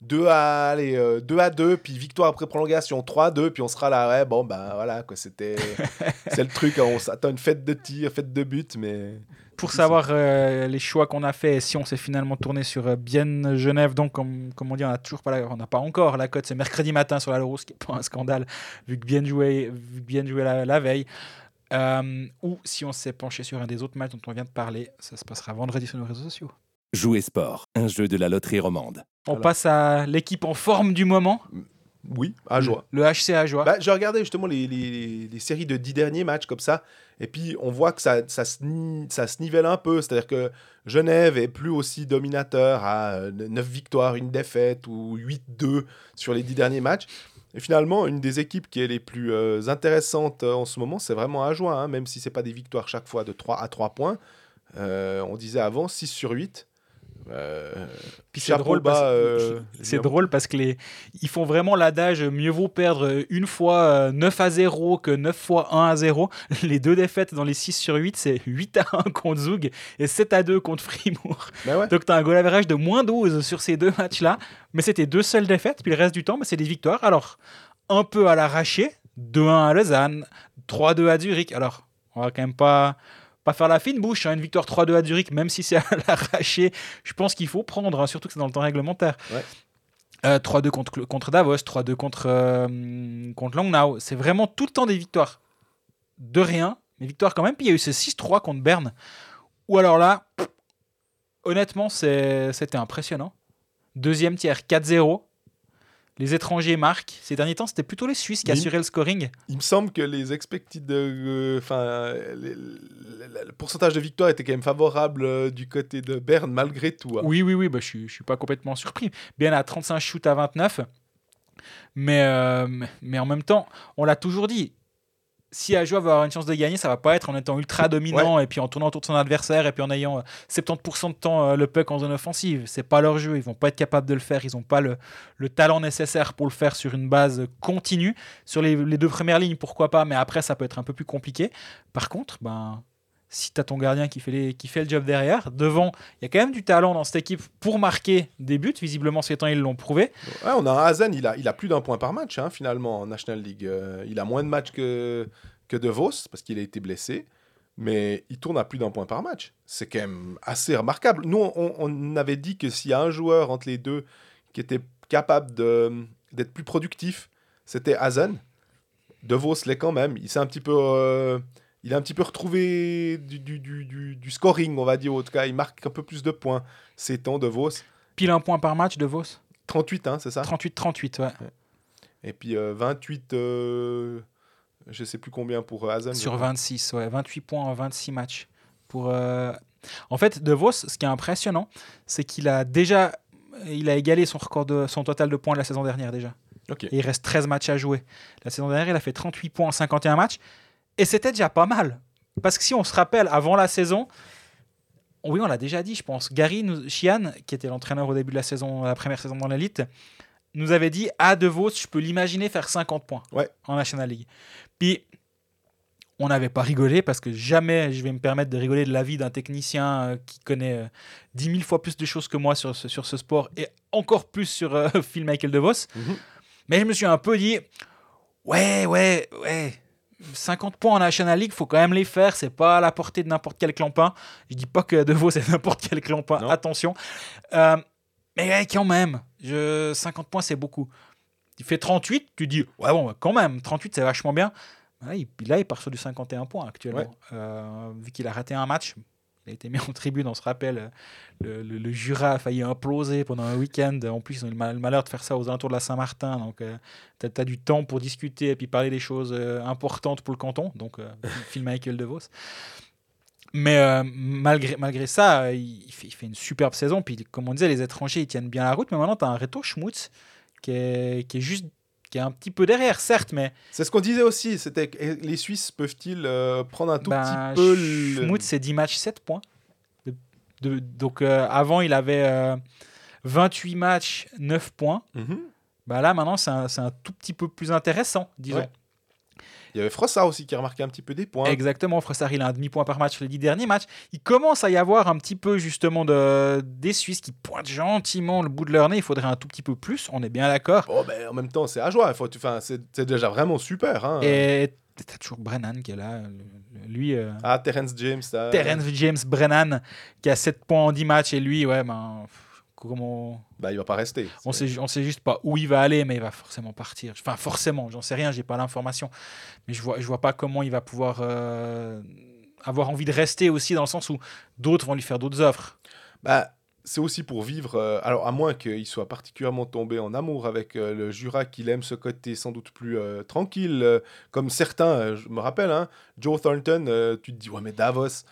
2 à, allez, euh, 2 à 2, puis victoire après prolongation, 3 à 2, puis on sera là, ouais, bon, bah voilà, quoi, c'était. c'est le truc, hein, on s'attend à une fête de tir, fête de but, mais. Pour savoir euh, les choix qu'on a fait et si on s'est finalement tourné sur euh, Bienne Genève, donc comme, comme on dit, on n'a toujours pas la, on n'a pas encore la cote, c'est mercredi matin sur la Loro, ce qui n'est pas un scandale vu que Bienne jouait, vu que Bienne jouait la, la veille. Euh, ou si on s'est penché sur un des autres matchs dont on vient de parler, ça se passera vendredi sur nos réseaux sociaux. Jouer sport, un jeu de la loterie romande. On Alors. passe à l'équipe en forme du moment, Oui, à joie. le HC à joie. Bah, j'ai regardé justement les, les- les séries de 10 derniers matchs comme ça, et puis on voit que ça, ça, se, ça se nivelle un peu, c'est-à-dire que Genève est plus aussi dominateur à 9 victoires, une défaite ou 8-2 sur les 10 derniers matchs. Et finalement, une des équipes qui est les plus euh, intéressantes euh, en ce moment, c'est vraiment Ajoie, hein, même si c'est pas des victoires chaque fois de 3 à 3 points. Euh, on disait avant 6 sur 8. Euh, Puis c'est drôle, bas, parce, euh, c'est drôle parce que les, ils font vraiment l'adage mieux vaut perdre une fois euh, 9 à 0 que 9 fois 1 à 0. Les deux défaites dans les 6 sur 8, c'est 8 à 1 contre Zug et 7 à 2 contre Fribourg. Mais ouais. Donc tu as un goal average de moins 12 sur ces deux matchs-là. Mais c'était deux seules défaites. Puis le reste du temps, bah, c'est des victoires. Alors, un peu à l'arraché. 2-1 à Lausanne, 3-2 à Zurich. Alors, on va quand même pas, pas faire la fine bouche. hein. Une victoire 3-2 à Zurich, même si c'est à l'arraché, je pense qu'il faut prendre, hein, surtout que c'est dans le temps réglementaire. Ouais. Euh, 3-2 contre, contre Davos, 3-2 contre, euh, contre Langnau. C'est vraiment tout le temps des victoires. De rien, mais victoires quand même. Puis il y a eu ce 6-3 contre Berne. Ou alors là, pff, honnêtement, c'était impressionnant. Deuxième tiers, 4-0. Les étrangers marquent. Ces derniers temps, c'était plutôt les Suisses qui assuraient le scoring. Il me semble que les expected, euh, enfin, euh, le, pourcentage de victoire était quand même favorable euh, du côté de Berne malgré tout. hein. Oui, oui, oui, bah, je suis, je suis pas complètement surpris. Bien à 35 shoots à 29. Mais, euh, mais en même temps, on l'a toujours dit. Si Ajoa va avoir une chance de gagner, ça va pas être en étant ultra dominant et puis en tournant autour de son adversaire et puis en ayant euh, 70% de temps euh, le puck en zone offensive. C'est pas leur jeu, ils vont pas être capables de le faire, ils ont pas le, le talent nécessaire pour le faire sur une base continue. Sur les, les deux premières lignes, pourquoi pas, mais après ça peut être un peu plus compliqué. Par contre, ben, si tu as ton gardien qui fait, le job derrière, devant, il y a quand même du talent dans cette équipe pour marquer des buts. Visiblement, ces temps, ils l'ont prouvé. On a un Hazen, il a, plus d'un point par match hein, finalement en National League. Euh, il a moins de matchs que, que De Vos parce qu'il a été blessé, mais il tourne à plus d'un point par match. C'est quand même assez remarquable. Nous, on, avait dit que s'il y a un joueur entre les deux qui était capable d'être plus productif, c'était Hazen. De Vos l'est quand même. Il s'est un petit peu. euh, il a un petit peu retrouvé du, du, du, du- du scoring, on va dire. En tout cas, il marque un peu plus de points. C'est temps de Vos. Pile un point par match de Vos. 38, hein, c'est ça? 38-38, ouais. Et puis euh, 28, euh, je sais plus combien pour euh, Hazen. Sur crois. 26, ouais. 28 points en 26 matchs. Pour, euh, En fait, De Vos, ce qui est impressionnant, c'est qu'il a déjà il a égalé son, record de, son total de points de la saison dernière déjà. Et il reste 13 matchs à jouer. La saison dernière, il a fait 38 points en 51 matchs. Et c'était déjà pas mal. Parce que si on se rappelle, avant la saison, oui, on l'a déjà dit, je pense. Gary nous, Chian, qui était l'entraîneur au début de la saison, la première saison dans l'élite, nous avait dit à De Vos, je peux l'imaginer faire 50 points Ouais. en National League. Puis, on n'avait pas rigolé parce que jamais je vais me permettre de rigoler de la vie d'un technicien euh, qui connaît euh, 10 000 fois plus de choses que moi sur ce, sur ce sport et encore plus sur euh, Phil Michael De Vos. Mhm. Mais je me suis un peu dit, ouais, ouais, ouais. 50 points en National League, faut quand même les faire. C'est pas à la portée de n'importe quel clampin. Je dis pas que De Vos c'est n'importe quel clampin. Non. Attention. Euh, mais quand même, je, 50 points c'est beaucoup. Il fait 38, tu dis ouais bon quand même 38 c'est vachement bien. Là il, là, il part sur du 51 points actuellement. Ouais. Euh, vu qu'il a raté un match, il a été mis en tribune, on se rappelle. Le, Jura a failli imploser pendant un week-end. En plus, ils ont eu le mal- le malheur de faire ça aux alentours de la Saint-Martin. Donc, tu as, du temps pour discuter et puis parler des choses euh, importantes pour le canton. Donc, euh, Phil Michael De Vos. Mais euh, malgré, malgré ça, euh, il fait, il fait une superbe saison. Puis, comme on disait, les étrangers, ils tiennent bien la route. Mais maintenant, tu as un Reto Schmutz qui est, qui est juste qui est un petit peu derrière, certes, mais C'est ce qu'on disait aussi. C'était que les Suisses peuvent-ils euh, prendre un tout Ben, petit peu le- Schmutz, c'est 10 matchs, 7 points. De- de- donc euh, avant, il avait euh, 28 matchs, 9 points. Bah là, maintenant, c'est un, c'est un tout petit peu plus intéressant, disons. Ouais. Il y avait Frossard aussi qui a remarqué un petit peu des points. Exactement, Fressard, il a un demi-point par match les 10 derniers matchs. Il commence à y avoir un petit peu, justement, de, des Suisses qui pointent gentiment le bout de leur nez. Il faudrait un tout petit peu plus, on est bien d'accord. Bon, ben, en même temps, c'est à joie. Faut, enfin, c'est déjà vraiment super. Hein. Et t'as toujours Brennan qui est là. lui. euh, Ah, Terence James. Terence James Brennan qui a 7 points en 10 matchs et lui, ouais, ben, comment... Bah, il va pas rester. on sait, on sait juste pas où il va aller, mais il va forcément partir. Enfin, forcément, j'en sais rien, j'ai pas l'information. Mais je vois, je vois pas comment il va pouvoir euh, avoir envie de rester aussi, dans le sens où d'autres vont lui faire d'autres offres. Bah, c'est aussi pour vivre. euh, alors, à moins qu'il soit particulièrement tombé en amour avec euh, le Jura, qu'il aime ce côté sans doute plus euh, tranquille, comme certains, je me rappelle, hein, Joe Thornton, tu te dis, ouais, mais Davos,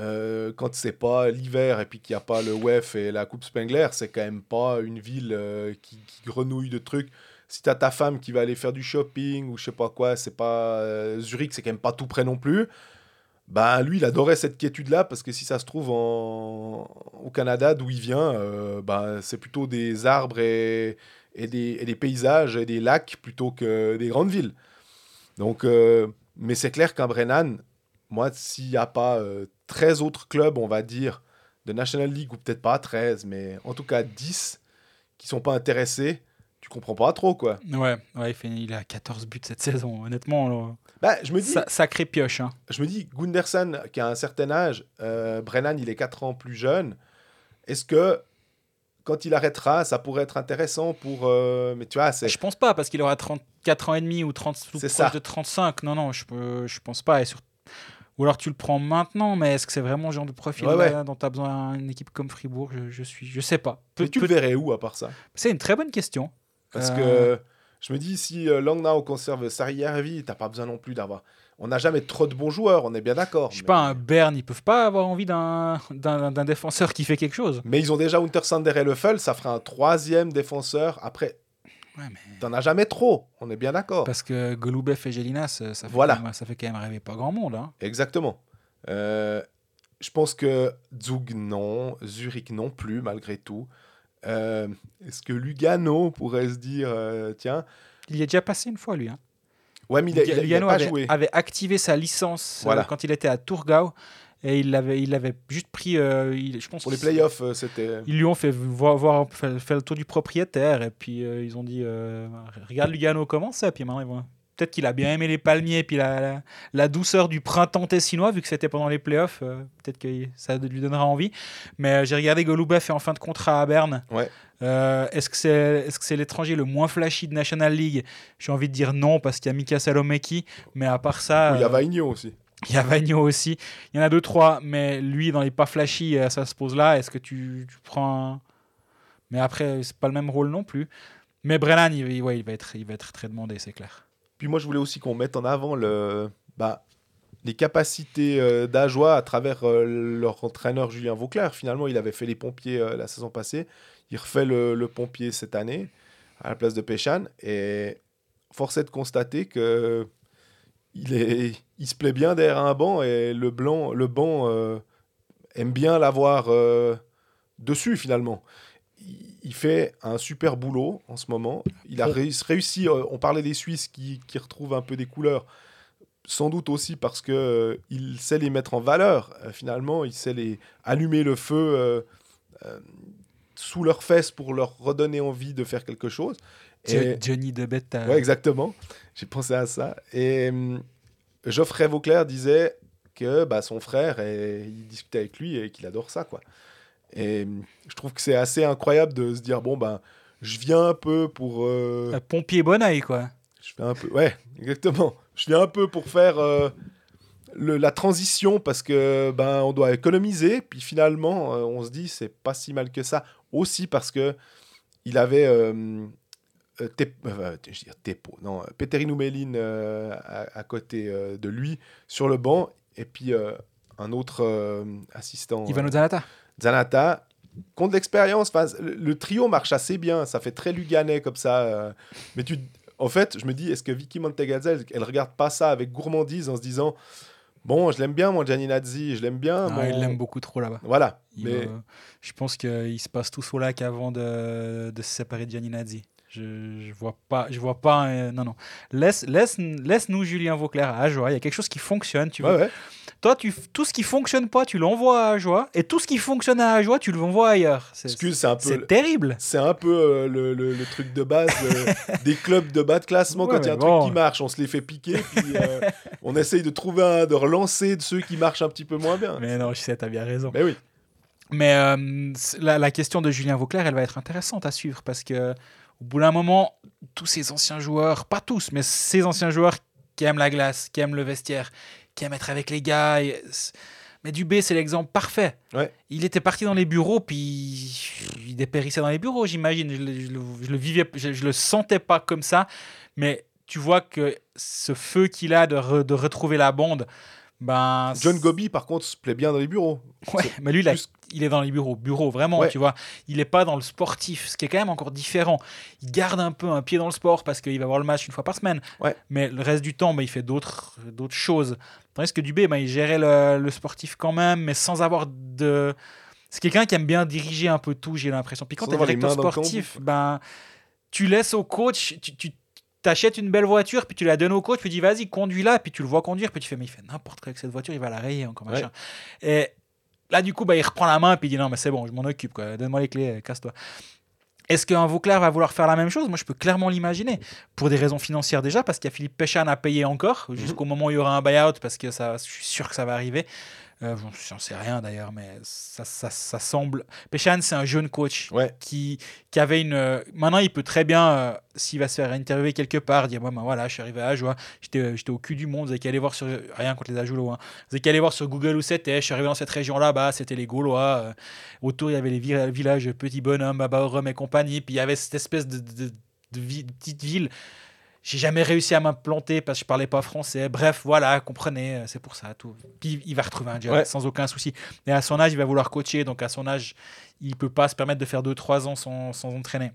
euh, quand c'est pas l'hiver et puis qu'il n'y a pas le WEF et la Coupe Spengler, c'est quand même pas une ville euh, qui, grenouille de trucs. Si t'as ta femme qui va aller faire du shopping ou je sais pas quoi, c'est pas euh, Zurich, c'est quand même pas tout près non plus. Ben lui, il adorait cette quiétude-là parce que si ça se trouve au Canada, d'où il vient, ben, c'est plutôt des arbres et, des, paysages et des lacs plutôt que des grandes villes. Donc, mais c'est clair qu'un Brennan, moi, s'il n'y a pas 13 autres clubs, on va dire, de National League, ou peut-être pas 13, mais en tout cas 10 qui sont pas intéressés, tu comprends pas trop, quoi. Ouais, ouais il, fait, il a 14 buts cette saison. Honnêtement, là, Bah, je me dis, sa- sacré pioche. hein. je me dis, Gunderson, qui a un certain âge, euh, Brennan, il est 4 ans plus jeune. Est-ce que quand il arrêtera, ça pourrait être intéressant pour. euh, Mais tu vois, c'est. Je pense pas, parce qu'il aura 34 ans et demi ou 30, ou C'est proche ça. de 35. Non, non, je, peux, je pense pas. Et sur- Ou alors tu le prends maintenant, mais est-ce que c'est vraiment le genre de profil Ouais, ouais. là, dont tu as besoin d'une équipe comme Fribourg je, je suis, je sais pas. Mais tu le verrais où à part ça? C'est une très bonne question. Parce Euh, que je me dis, si euh, Langnau conserve Sarriarvi, t'as pas besoin non plus d'avoir. On n'a jamais trop de bons joueurs, on est bien d'accord. Je sais mais- pas, un Bern, ils peuvent pas avoir envie d'un défenseur qui fait quelque chose. Mais ils ont déjà Untersander et Leffel, ça fera un troisième défenseur. Après, Ouais, mais... t'en as jamais trop, on est bien d'accord. Parce que Golubev et Gélinas, ça fait, Voilà. quand même, ça fait quand même rêver pas grand monde. Hein. Exactement. Euh, je pense que Zug, non. Zurich, non plus, malgré tout. Euh, Est-ce que Lugano pourrait se dire, euh, tiens, Il y est déjà passé une fois, lui. Hein. ouais, mais il a, il a- il a Lugano pas avait, joué. avait activé sa licence Voilà. quand il était à Tourgau. Et il l'avait il avait juste pris, euh, il- je pense, Pour les playoffs, euh, c'était. Ils lui ont fait voir, voir fait, fait le tour du propriétaire et puis euh, ils ont dit euh, regarde Lugano comment ça puis maintenant ils vont peut-être qu'il a bien aimé les palmiers puis la, la, la douceur du printemps tessinois vu que c'était pendant les playoffs euh, peut-être que ça lui donnera envie mais euh, j'ai regardé Golubev est en fin de contrat à Berne Ouais. Euh, est-ce que c'est est-ce que c'est l'étranger le moins flashy de National League? J'ai envie de dire non parce qu'il y a Mika Salomeki mais à part ça Il y a euh, Vaigno aussi. Il y a Vagno aussi. Il y en a deux, trois, mais lui, dans les pas flashy, euh, ça se pose là. Est-ce que tu, prends. Mais après, c'est pas le même rôle non plus. Mais Brennan, il, va, être, il va être très demandé, c'est clair. Puis moi, je voulais aussi qu'on mette en avant. Bah, les capacités euh, d'Ajoie à travers euh, leur entraîneur Julien Vauclair. Finalement, il avait fait les pompiers euh, la saison passée. Il refait le, le pompier cette année à la place de Péchan. Et force est de constater que il, est, il se plaît bien derrière un banc et le, blanc, le banc euh, aime bien l'avoir euh, dessus finalement. Il, il fait un super boulot en ce moment. Il a réussi, euh, on parlait des Suisses qui, qui retrouvent un peu des couleurs sans doute aussi parce que il sait les mettre en valeur. finalement, il sait les allumer le feu sous leurs fesses pour leur redonner envie de faire quelque chose. Et- Johnny de Beta. Ouais, exactement. J'ai pensé à ça. Et hum, Geoffrey Vauclair disait que bah, son frère, et, il discutait avec lui et qu'il adore ça, quoi. Et hum, je trouve que c'est assez incroyable de se dire bon ben, je viens un peu pour. euh, Un pompier bon oeil, quoi. je fais un peu. Ouais, exactement. Je viens un peu pour faire euh, le- la transition parce que ben on doit économiser. Puis finalement, euh, on se dit c'est pas si mal que ça. Aussi parce que il avait. euh, euh, euh, je veux dire Tepo, non, euh, Peterino Mélin euh, à, à côté de lui sur le banc et puis un autre assistant. Ivano Zanata. Zanata, compte l'expérience. Le, le trio marche assez bien. Ça fait très Luganais comme ça. mais tu, en fait, je me dis, est-ce que Vicky Montegazza, elle, elle regarde pas ça avec gourmandise en se disant, bon, je l'aime bien, mon Gianni Nazzi, je l'aime bien. Non, mon- il l'aime beaucoup trop là-bas. Voilà. Il mais Je pense qu'ils se passent tous au lac avant de, de se séparer de Gianni Nazzi. Je, je vois pas, je vois pas. euh, non, non. Laisse, laisse, laisse nous Julien Vauclair à Ajoie. Il y a quelque chose qui fonctionne. Tu ouais, ouais. Toi, tu, tout ce qui fonctionne pas, tu l'envoies à Ajoie. Et tout ce qui fonctionne à Ajoie, tu l'envoies ailleurs. C'est, Excuse, c'est un peu. c'est terrible. C'est un peu euh, le, le- le truc de base euh, des clubs de bas de classement. Ouais, quand il y a un bon. truc qui marche, on se les fait piquer. Puis euh, on essaye de trouver un, de relancer de ceux qui marchent un petit peu moins bien. Mais non, je sais, t'as bien raison. Mais oui. Mais la, la question de Julien Vauclair, elle va être intéressante à suivre parce que au bout d'un moment, tous ces anciens joueurs, pas tous, mais ces anciens joueurs qui aiment la glace, qui aiment le vestiaire, qui aiment être avec les gars. et- mais Dubé, c'est l'exemple parfait. Ouais. Il était parti dans les bureaux, puis il dépérissait dans les bureaux, j'imagine. Je, le- je le- je le vivais, je, je le sentais pas comme ça, mais tu vois que ce feu qu'il a de, re- de retrouver la bande, ben John Gobi, par contre, se plaît bien dans les bureaux. Ouais, mais lui, là, plus- il est dans les bureaux, bureau, vraiment, Ouais. tu vois. Il n'est pas dans le sportif, ce qui est quand même encore différent. Il garde un peu un pied dans le sport parce qu'il va voir le match une fois par semaine. Ouais. Mais le reste du temps, bah, il fait d'autres choses. Tandis que Dubé, bah, il gérait le, le sportif quand même, mais sans avoir de. C'est quelqu'un qui aime bien diriger un peu tout, j'ai l'impression. Puis quand tu es directeur sportif, ben, tu laisses au coach, tu, tu t'achètes une belle voiture, puis tu la donnes au coach, puis tu dis vas-y, conduis-la, puis tu le vois conduire, puis tu fais mais il fait n'importe quoi avec cette voiture, il va la rayer encore machin. Et là, du coup, bah, il reprend la main, puis il dit non, mais c'est bon, je m'en occupe, quoi. donne-moi les clés, casse-toi. Est-ce qu'un Vauclair va vouloir faire la même chose? Moi, je peux clairement l'imaginer. Pour des raisons financières déjà, parce qu'il y a Philippe Péchan à payer encore, jusqu'au moment où il y aura un buyout, parce que ça, je suis sûr que ça va arriver. Euh, j'en- sais rien d'ailleurs, mais ça, ça, ça semble. Péchan, c'est un jeune coach Ouais. qui, qui avait une. euh, Maintenant, il peut très bien, euh, s'il va se faire interviewer quelque part, dire Moi, ben voilà, je suis arrivé à Ajoie, j'étais euh, j'étais au cul du monde, vous avez qu'à aller voir sur. Rien contre les Ajoulots, hein. Vous avez qu'à aller voir sur Google où c'était. Je suis arrivé dans cette région-là, bah, c'était les Gaulois. euh, autour, il y avait les vi- villages Petit Bonhomme, Babaorum et compagnie. Puis il y avait cette espèce de, de, de vi- de petite ville. J'ai jamais réussi à m'implanter parce que je parlais pas français. Bref, voilà, comprenez, euh, c'est pour ça. Tout. Puis il va retrouver un job Ouais. sans aucun souci. Et à son âge, il va vouloir coacher. Donc à son âge, il peut pas se permettre de faire 2-3 ans sans, sans entraîner.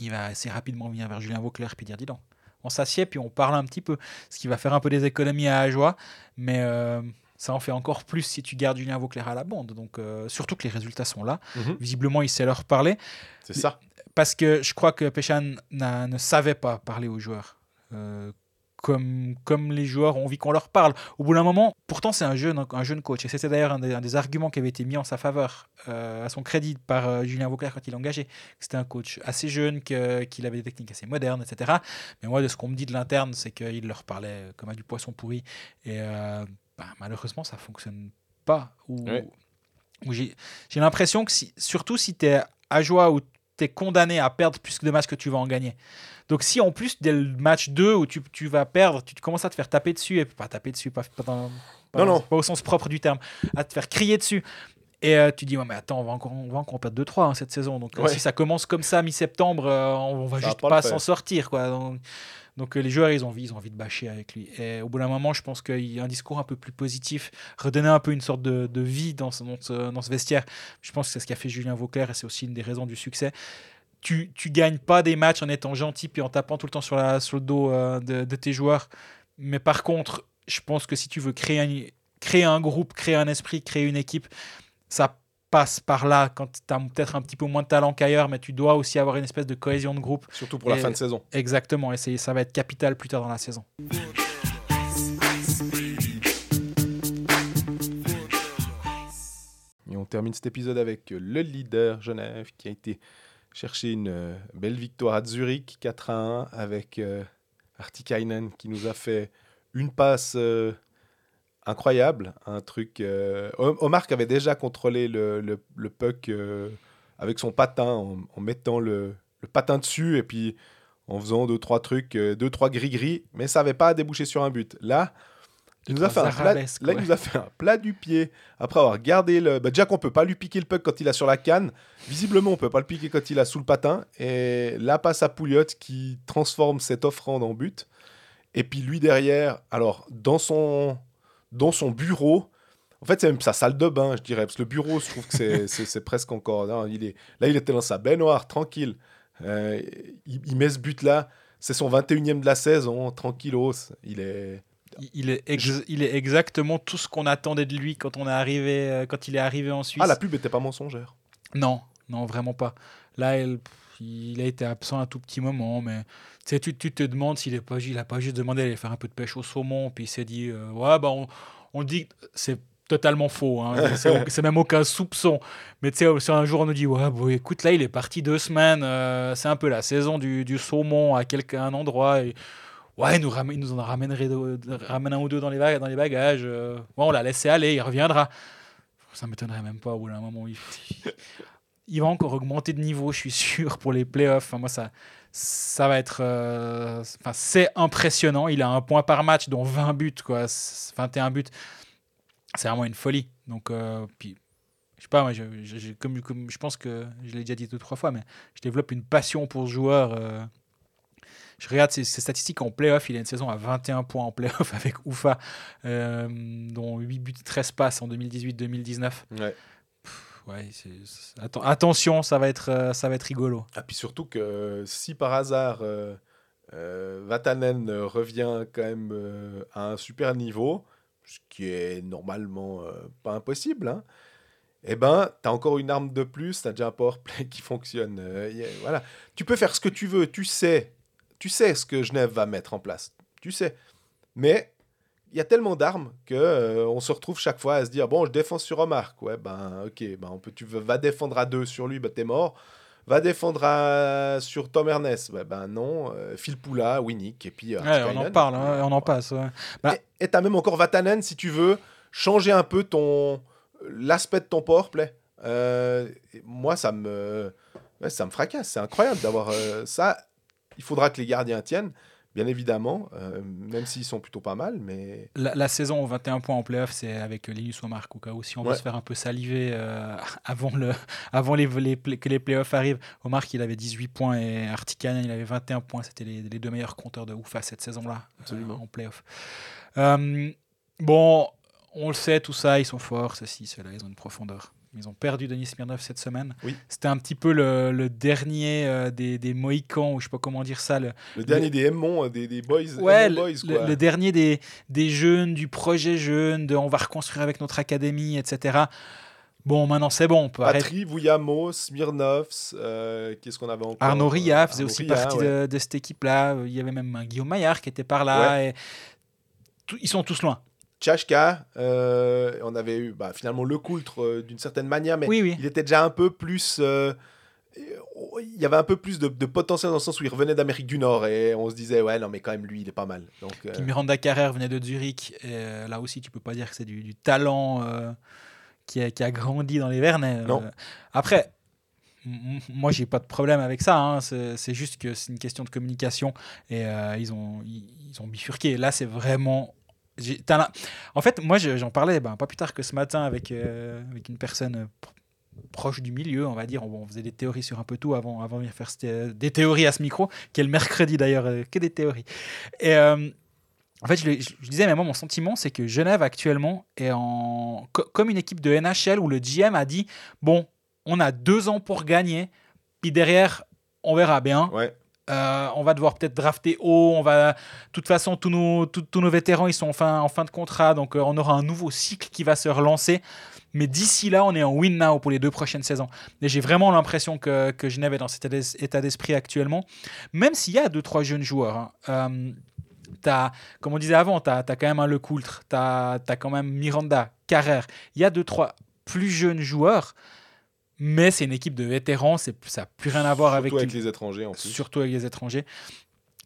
Il va assez rapidement venir vers Julien Vauclair puis dire dis donc, on s'assied puis on parle un petit peu. Ce qui va faire un peu des économies à Ajoie. Mais euh, ça en fait encore plus si tu gardes Julien Vauclair à la bande. Donc euh, surtout que les résultats sont là. Mhm. Visiblement, il sait leur parler C'est ça. Parce que je crois que Péchan ne savait pas parler aux joueurs. Euh, comme, comme les joueurs ont envie qu'on leur parle. Au bout d'un moment, pourtant c'est un jeune, un jeune coach. Et c'était d'ailleurs un, des- un des arguments qui avait été mis en sa faveur, euh, à son crédit, par euh, Julien Vauclair quand il l'a engagé. C'était un coach assez jeune, qu'il avait des techniques assez modernes, etc. Mais moi, de ce qu'on me dit de l'interne, c'est qu'il leur parlait comme à du poisson pourri. Et bah, malheureusement, ça fonctionne pas. Ou, Ouais. ou j'ai j'ai l'impression que, si, surtout si tu es à joie ou tu es condamné à perdre plus de matchs que tu vas en gagner. Donc si en plus, dès le match 2 où tu, tu vas perdre, tu commences à te faire taper dessus, et pas taper dessus, pas, pas, dans- pas- Non, non. pas au sens propre du terme, à te faire crier dessus, Et euh, tu dis, ouais, mais attends, on va encore, on va encore perdre 2-3 hein, cette saison. Donc euh, Ouais. si ça commence comme ça mi-septembre, euh, on va Ça va juste pas s'en sortir. Quoi. Donc, donc, les joueurs, ils ont envie, ils ont envie de bâcher avec lui. Et au bout d'un moment, je pense qu'il y a un discours un peu plus positif, redonner un peu une sorte de, de vie dans ce, dans, ce, dans ce vestiaire. Je pense que c'est ce qu'a fait Julien Vauclair et c'est aussi une des raisons du succès. Tu, tu gagnes pas des matchs en étant gentil puis en tapant tout le temps sur, la, sur le dos euh, de, de tes joueurs. Mais par contre, je pense que si tu veux créer un, créer un groupe, créer un esprit, créer une équipe, ça passe par là quand tu as peut-être un petit peu moins de talent qu'ailleurs, mais tu dois aussi avoir une espèce de cohésion de groupe. Surtout pour la fin de saison. Exactement, et ça va être capital plus tard dans la saison. Et on termine cet épisode avec le leader Genève qui a été chercher une euh, belle victoire à Zurich 4 à 1 avec euh, Artikainen qui nous a fait une passe euh, incroyable. Un truc. euh, Omar qui avait déjà contrôlé le, le- le puck euh, avec son patin en, en mettant le, le patin dessus et puis en faisant deux trois trucs, euh, deux trois gris gris, mais ça n'avait pas débouché sur un but. Là. Il nous, a fait un plat, là, il nous a fait un plat du pied après avoir gardé le. Bah, déjà qu'on peut pas lui piquer le puck quand il a sur la canne. Visiblement, on peut pas le piquer quand il a sous le patin. Et la passe à Pouliot qui transforme cette offrande en but. Et puis lui derrière, alors dans son, dans son bureau, en fait c'est même sa salle de bain, je dirais, parce que le bureau, je trouve que c'est- presque encore. non, il est, là, il était dans sa baignoire, tranquille. Euh, il, il met ce but-là, c'est son 21e de la saison, tranquillos. Il est. Il- est, ex- il est exactement tout ce qu'on attendait de lui quand, on est arrivé, euh, quand il est arrivé en Suisse. Ah, la pub était pas mensongère. Non, non, vraiment pas. Là, elle- il a été absent un tout petit moment, mais tu, tu, te demandes s'il n'a pas, il a pas juste demandé d'aller faire un peu de pêche au saumon, puis il s'est dit, euh, ouais, bah, on, on dit, c'est totalement faux, hein, c'est même aucun soupçon. Mais tu sais, un jour, on nous dit, ouais, bon, écoute, là, il est parti deux semaines, euh, c'est un peu la saison du, du saumon à quelqu'un un endroit. Et, Ouais, il nous, ramène, nous en ramènerait ramène un ou deux dans les, bag- dans les bagages. euh, ouais, on l'a laissé aller, il reviendra. Ça m'étonnerait même pas au bout d'un moment. Il, il va encore augmenter de niveau, je suis sûr, pour les playoffs. Enfin, moi, ça, ça va être. euh, enfin, c'est impressionnant. Il a un point par match, dont 20 buts, quoi. C'est- 21 buts. C'est vraiment une folie. Donc, euh, puis, je sais pas, moi, comme, je pense que je l'ai déjà dit deux, trois fois, mais je développe une passion pour ce joueur. euh, je regarde ses, statistiques en playoff. Il a une saison à 21 points en playoff avec Oufa, dont 8 buts, 13 passes en 2018-2019. Ouais. Ouais, attention, ça va être, euh, ça va être rigolo. Ah, puis surtout que si par hasard euh, euh, Vatanen revient quand même à un super niveau, ce qui est normalement pas impossible, hein, eh ben, tu as encore une arme de plus, tu as déjà un powerplay qui fonctionne. voilà. Tu peux faire ce que tu veux, tu sais, tu sais ce que Genève va mettre en place, tu sais. Mais il y a tellement d'armes que euh, on se retrouve chaque fois à se dire bon, je défends sur Omar. Ouais, ben ok, ben on peut, tu veux, va défendre à deux sur lui, ben t'es mort. Va défendre à- sur Tom Ernest. Ouais, ben non, euh, Phil Poula, Winnick, et puis. euh, Ouais, on en parle, hein, on en passe. ouais. Bah- Et- t'as même encore Vatanen si tu veux changer un peu ton l'aspect de ton powerplay. Euh, moi, ça me, ouais, ça me fracasse. C'est incroyable d'avoir euh, ça. Il faudra que les gardiens tiennent, bien évidemment, euh, même s'ils sont plutôt pas mal. Mais La, la saison aux 21 points en playoff, c'est avec Linus Omar au cas où si on veut Ouais. se faire un peu saliver euh, avant, le, avant les, les play- que les playoffs arrivent. Omar, il avait 18 points et Artikainen, il avait 21 points. C'était les, les deux meilleurs compteurs de Oufa cette saison-là euh, en playoff. Euh, bon, on le sait, tout ça, ils sont forts, ceci, cela, ils ont une profondeur. Ils ont perdu Denis Smirnov cette semaine. Oui. C'était un petit peu le, le dernier euh, des, des Mohicans, ou je sais pas comment dire ça, le, le dernier des Aimons, des, des boys, Ouais, le, boys, le- quoi. le dernier des, des jeunes, du projet jeune, de on va reconstruire avec notre académie, etc. Bon, maintenant c'est bon, on peut. Patry, Vouillamo, Smirnovs, euh, qu'est-ce qu'on avait encore? Arnaud Ria faisait Arnaud aussi Ria, partie ouais. de, de cette équipe-là. Il y avait même Guillaume Maillard qui était par là. Et ils sont tous loin. Tchachka, euh, on avait eu bah, finalement le Coultre euh, d'une certaine manière, mais Oui, oui. il était déjà un peu plus. euh, il y avait un peu plus de, de potentiel dans le sens où il revenait d'Amérique du Nord et on se disait, ouais, non, mais quand même, lui, il est pas mal. Donc, Puis Miranda Carrère venait de Zurich. Et là aussi, tu peux pas dire que c'est du, du talent qui, a, qui a grandi dans les Vernets. Non. Après, moi, j'ai pas de problème avec ça. hein. C'est juste que c'est une question de communication. Et ils, ont, ils, ils ont bifurqué. Là, c'est vraiment En fait, moi, je- j'en parlais ben, pas plus tard que ce matin avec, euh, une personne euh, pro- proche du milieu, on va dire. On, faisait des théories sur un peu tout avant, avant de venir faire euh, des théories à ce micro, qui est le mercredi d'ailleurs, que des théories. Et en fait, je, disais, mais moi, mon sentiment, c'est que Genève actuellement est en co- comme une équipe de NHL où le GM a dit bon, on a deux ans pour gagner, puis derrière, on verra bien. Ouais. Euh, on va devoir peut-être drafter haut. On va, de toute façon, tous nos, tous, nos vétérans, ils sont en fin, en fin de contrat, donc euh, on aura un nouveau cycle qui va se relancer. Mais d'ici là, on est en win now pour les deux prochaines saisons. Et j'ai vraiment l'impression que, que Genève est dans cet état d'es- état d'esprit actuellement, même s'il y a deux trois jeunes joueurs. hein. Euh, comme on disait avant, tu as, quand même un Lecoultre, tu as, quand même Miranda, Carrère. Il y a deux trois plus jeunes joueurs, mais c'est une équipe de vétérans. C'est, ça n'a plus rien à voir avec, avec les étrangers en plus. surtout avec les étrangers.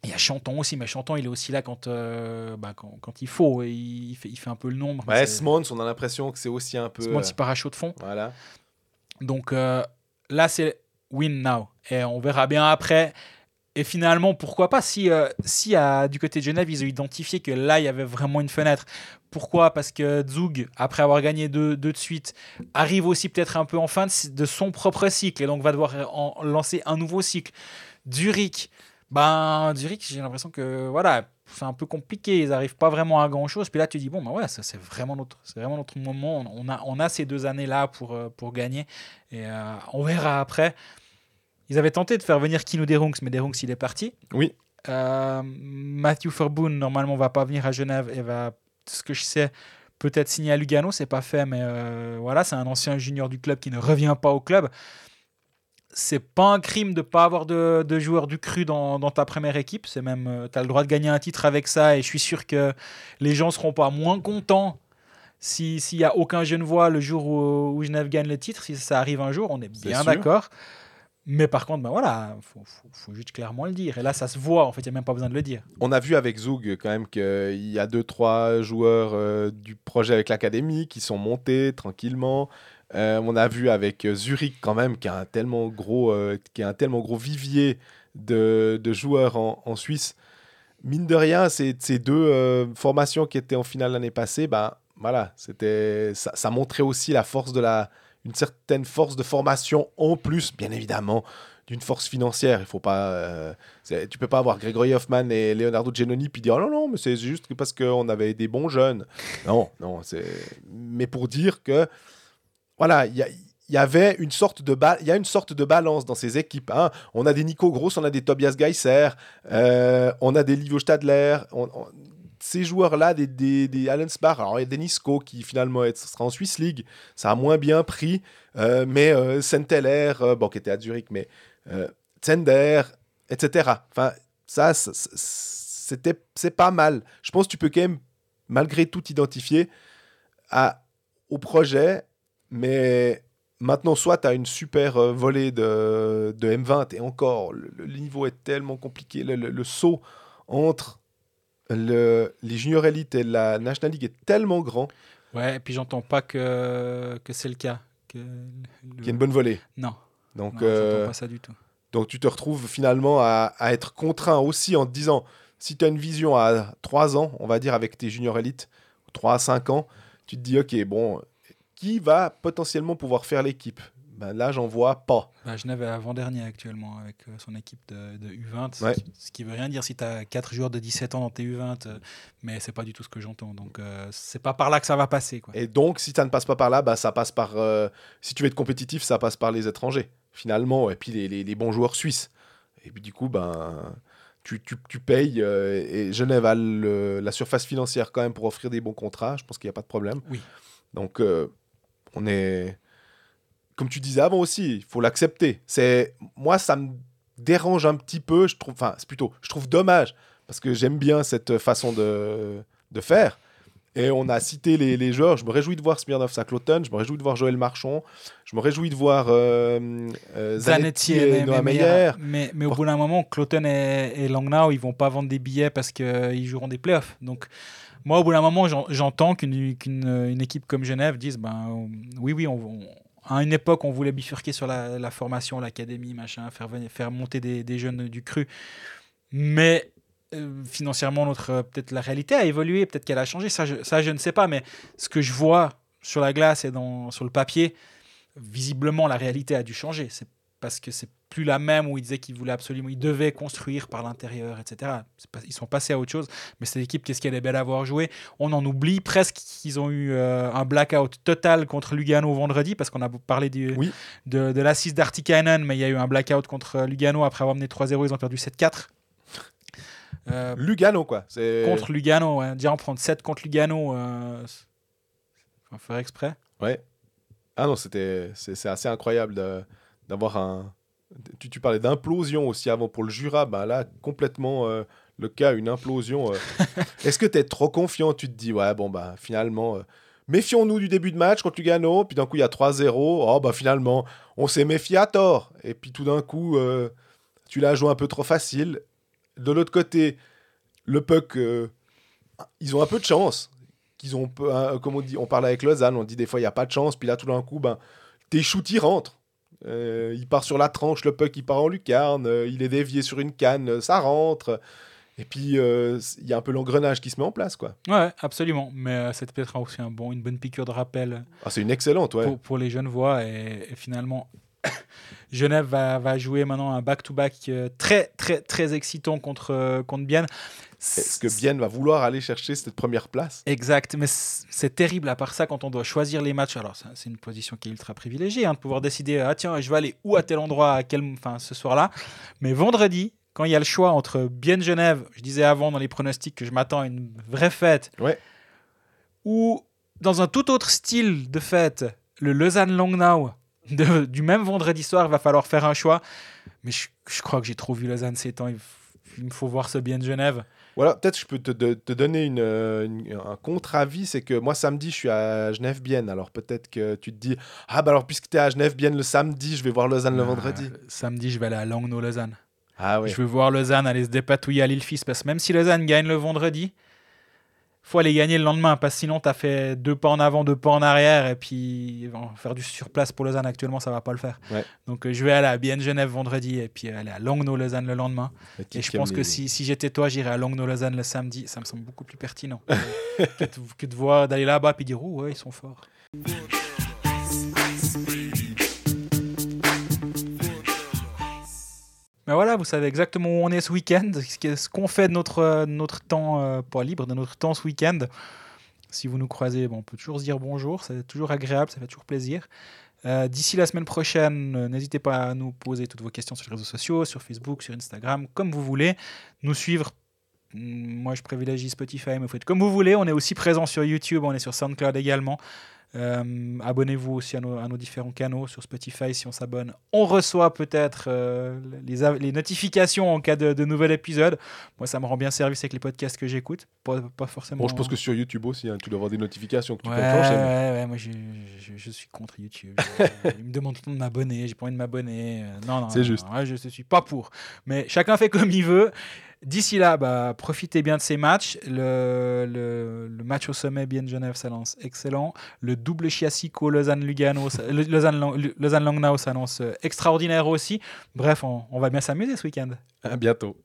Il y a Chanton aussi, mais Chanton, il est aussi là quand, euh, bah, quand, quand il faut. Il, fait, il fait un peu le nombre. Ouais, Smons, on a l'impression que c'est aussi un peu. Smons, euh, il part à chaud de fond. Voilà. Donc euh, là, c'est win now. Et on verra bien après. Et finalement, pourquoi pas si, euh, si à- du côté de Genève, ils ont identifié que là, il y avait vraiment une fenêtre. Pourquoi Parce que Zug, après avoir gagné deux, deux de suite, arrive aussi peut-être un peu en fin de, de son propre cycle et donc va devoir en lancer un nouveau cycle. Zurich, ben, Zurich, j'ai l'impression que voilà, c'est un peu compliqué. Ils n'arrivent pas vraiment à grand chose. Puis là, tu dis bon, ben ouais, ça c'est vraiment notre, c'est vraiment notre moment. On a, on a ces deux années là pour, euh, pour gagner et euh, on verra après. Ils avaient tenté de faire venir Kino Derunks, mais Derunks il est parti. Oui. Euh, Matthew Forboon normalement va pas venir à Genève et va, ce que je sais, peut-être signer à Lugano. C'est pas fait, mais euh, voilà, c'est un ancien junior du club qui ne revient pas au club. C'est pas un crime de pas avoir de, de joueurs du cru dans, dans ta première équipe. C'est même, tu as le droit de gagner un titre avec ça et je suis sûr que les gens seront pas moins contents si- s'il y a aucun Genevois le jour où, où Genève gagne le titre. Si ça arrive un jour, on est bien d'accord. Mais par contre, ben voilà, faut, juste clairement le dire. Et là, ça se voit. En fait, il n'y a même pas besoin de le dire. On a vu avec Zug quand même qu'il y a deux, trois joueurs euh, du projet avec l'académie qui sont montés tranquillement. Euh, on a vu avec euh, Zurich quand même qui a un tellement gros, euh, a tellement gros vivier de, joueurs en, Suisse. Mine de rien, ces, deux euh, formations qui étaient en finale l'année passée, bah, voilà, c'était, ça montrait aussi la force de la, une certaine force de formation en plus, bien évidemment, d'une force financière. Il faut pas, euh, tu peux pas avoir Gregory Hoffman et Leonardo Genoni puis dire non non mais c'est juste parce qu'on avait des bons jeunes. Non non c'est mais pour dire que voilà il y, a- avait une sorte de il y a une sorte de balance dans ces équipes. hein. On a des Nico Gross, on a des Tobias Geisser, euh, on a des Livio Stadler. on- ces joueurs-là, des, des, des Allensbach, alors il y a Denisco qui finalement sera en Swiss League, ça a moins bien pris, euh, mais euh, Senteller, euh, bon, qui était à Zurich, mais euh, Zender, etc. Enfin, ça, c'était, c'est pas mal. Je pense que tu peux quand même, malgré tout, identifier à, au projet, mais maintenant, soit tu as une super volée de, de M20, et encore, le, niveau est tellement compliqué, le saut entre le, les juniors élites et la National League est tellement grand Ouais, et puis j'entends pas que, que c'est le cas. Le- qu'il y a une bonne volée. Non, Donc, non euh, pas ça du tout. Donc tu te retrouves finalement à, à être contraint aussi en te disant, si tu as une vision à 3 ans, on va dire avec tes juniors élites, 3 à 5 ans, tu te dis, ok, bon, qui va potentiellement pouvoir faire l'équipe? Ben Là, j'en vois pas. Bah, Genève est avant-dernier actuellement avec euh, son équipe de, de U20. ce Ouais. qui- Ce qui veut rien dire si tu as 4 joueurs de 17 ans dans tes U20, euh, mais c'est pas du tout ce que j'entends. Donc euh, c'est pas par là que ça va passer. Quoi. Et donc, si ça ne passe pas par là, bah, ça passe par... euh, si tu veux être compétitif, ça passe par les étrangers, finalement, et puis les, les- les bons joueurs suisses. Et puis du coup, ben... Tu, tu, tu payes euh, et Genève a le- la surface financière quand même pour offrir des bons contrats. Je pense qu'il n'y a pas de problème. Oui. Donc, on est. Comme tu disais avant aussi, il faut l'accepter. C'est Moi, ça me dérange un petit peu. Je trouve... Enfin, c'est plutôt. Je trouve dommage parce que j'aime bien cette façon de, de faire. Et on a cité les, les joueurs. Je me réjouis de voir Smirnov Sakloten. Je me réjouis de voir Joël Marchand. Je me réjouis de voir euh, euh, Zanetti et Noah Meyer. Mais, mais au bout d'un moment, Cloten et, et Langnau, ils vont pas vendre des billets parce qu'ils joueront des playoffs. Donc, moi, au bout d'un moment, j'en- j'entends qu'une qu'une- une équipe comme Genève dise ben, euh, oui, oui, on, on- à une époque, on voulait bifurquer sur la, formation, l'académie, machin, faire, monter des, jeunes du cru. Mais euh, financièrement, notre euh, peut-être la réalité a évolué, peut-être qu'elle a changé. Ça je, ne sais pas. Mais ce que je vois sur la glace et dans, sur le papier, visiblement, la réalité a dû changer. Parce que c'est plus la même où ils disaient qu'ils voulaient absolument, ils devaient construire par l'intérieur, etc. Ils sont passés à autre chose. Mais cette équipe, qu'est-ce qu'elle est belle à voir jouer. On en oublie presque qu'ils ont eu euh, un blackout total contre Lugano vendredi, parce qu'on a parlé du, Oui. de, de l'assise d'Artikainen, mais il y a eu un blackout contre Lugano après avoir mené 3-0, ils ont perdu 7-4. Euh, Lugano, quoi. Contre Lugano, ouais. déjà en prendre 7 contre Lugano, euh, faut faire exprès. Ouais. Ah non, c'était, c'est assez incroyable de- d'avoir un. Tu, tu parlais d'implosion aussi avant pour le Jura. Ben là, complètement euh, le cas, une implosion. euh. Est-ce que tu es trop confiant? Tu te dis, ouais, bon, bah finalement, euh, méfions-nous du début de match contre Lugano. Puis d'un coup, il y a 3-0. Oh, bah finalement, on s'est méfié à tort. Et puis tout d'un coup, tu l'as joué un peu trop facile. De l'autre côté, le puck, ils ont un peu de chance. Qu'ils ont, peu- comme on dit, on parle avec Lausanne, on dit des fois il n'y a pas de chance, puis là tout d'un coup, ben, tes shoots ils rentrent. Euh, il part sur la tranche, le puck il part en lucarne, euh, il est dévié sur une canne, euh, ça rentre. Et puis il y a un peu l'engrenage qui se met en place, quoi. Ouais, absolument. Mais c'était peut-être aussi un bon, une bonne piqûre de rappel Ah, c'est une excellente, ouais. pour, pour les jeunes voix. Et, et finalement, Genève va, va jouer maintenant un back-to-back très, très, très excitant contre, contre Bienne. Est-ce que Bienne va vouloir aller chercher cette première place? Exact, mais c'est terrible à part ça quand on doit choisir les matchs. Alors, c'est une position qui est ultra privilégiée hein, de pouvoir décider ah tiens, je vais aller où à tel endroit, à quel, enfin, ce soir-là. Mais vendredi, quand il y a le choix entre Bienne Genève, je disais avant dans les pronostics que je m'attends à une vraie fête, Ouais. ou dans un tout autre style de fête, le Lausanne Langnau de- du même vendredi soir, il va falloir faire un choix. Mais je, je crois que j'ai trop vu Lausanne ces temps. Il, me faut voir ce Bienne Genève. Voilà, peut-être je peux te, te donner une, euh, une- un contre-avis, c'est que moi samedi je suis à Genève-Bienne, alors peut-être que tu te dis, ah bah alors puisque tu es à Genève-Bienne le samedi, je vais voir Lausanne le vendredi. Euh, samedi, je vais aller à Langnau Lausanne. Ah ouais. Je veux voir Lausanne aller se dépatouiller à l'île-Fils. Parce que même si Lausanne gagne le vendredi, faut aller gagner le lendemain. Parce que sinon, tu as fait deux pas en avant, deux pas en arrière. Et puis, bon, faire du surplace pour Lausanne actuellement, ça va pas le faire. Ouais. Donc, euh, je vais aller à Bienne Genève vendredi. Et puis, aller à Langnau Lausanne le lendemain. Le Et je pense que si, si j'étais toi, j'irais à Langnau Lausanne le samedi. Ça me semble beaucoup plus pertinent que, de, que de voir d'aller là-bas puis dire, oh, ouais, ils sont forts. Mais voilà, vous savez exactement où on est ce week-end, ce qu'on fait de notre, euh, notre temps, euh, pas libre, de notre temps ce week-end. Si vous nous croisez, bon, on peut toujours se dire bonjour, c'est toujours agréable, ça fait toujours plaisir. Euh, D'ici la semaine prochaine, n'hésitez pas à nous poser toutes vos questions sur les réseaux sociaux, sur Facebook, sur Instagram, comme vous voulez. Nous suivre. Mm, Moi, je privilégie Spotify, mais vous faites comme vous voulez. On est aussi présent sur YouTube, on est sur SoundCloud également. Euh, Abonnez-vous aussi à nos, à nos différents canaux sur Spotify si on s'abonne. On reçoit peut-être euh, les, notifications en cas de, de nouvel épisode. Moi, ça me rend bien service avec les podcasts que j'écoute. Pas, pas forcément. Bon, je pense que sur YouTube aussi, hein, tu dois avoir des notifications que tu Ouais, peux mais- ouais, ouais, moi je, je, je suis contre YouTube. Il me demande tout le temps de m'abonner, j'ai pas envie de m'abonner. Euh, Non, non, C'est juste. ouais, je ne suis pas pour. Mais chacun fait comme il veut. D'ici là, bah, profitez bien de ces matchs. Le, match au sommet, bien Genève s'annonce excellent. Le double Chiasico Lausanne-Lugano, Lausanne-Langnau s'annonce euh, extraordinaire aussi. Bref, on, on va bien s'amuser ce week-end. À bientôt.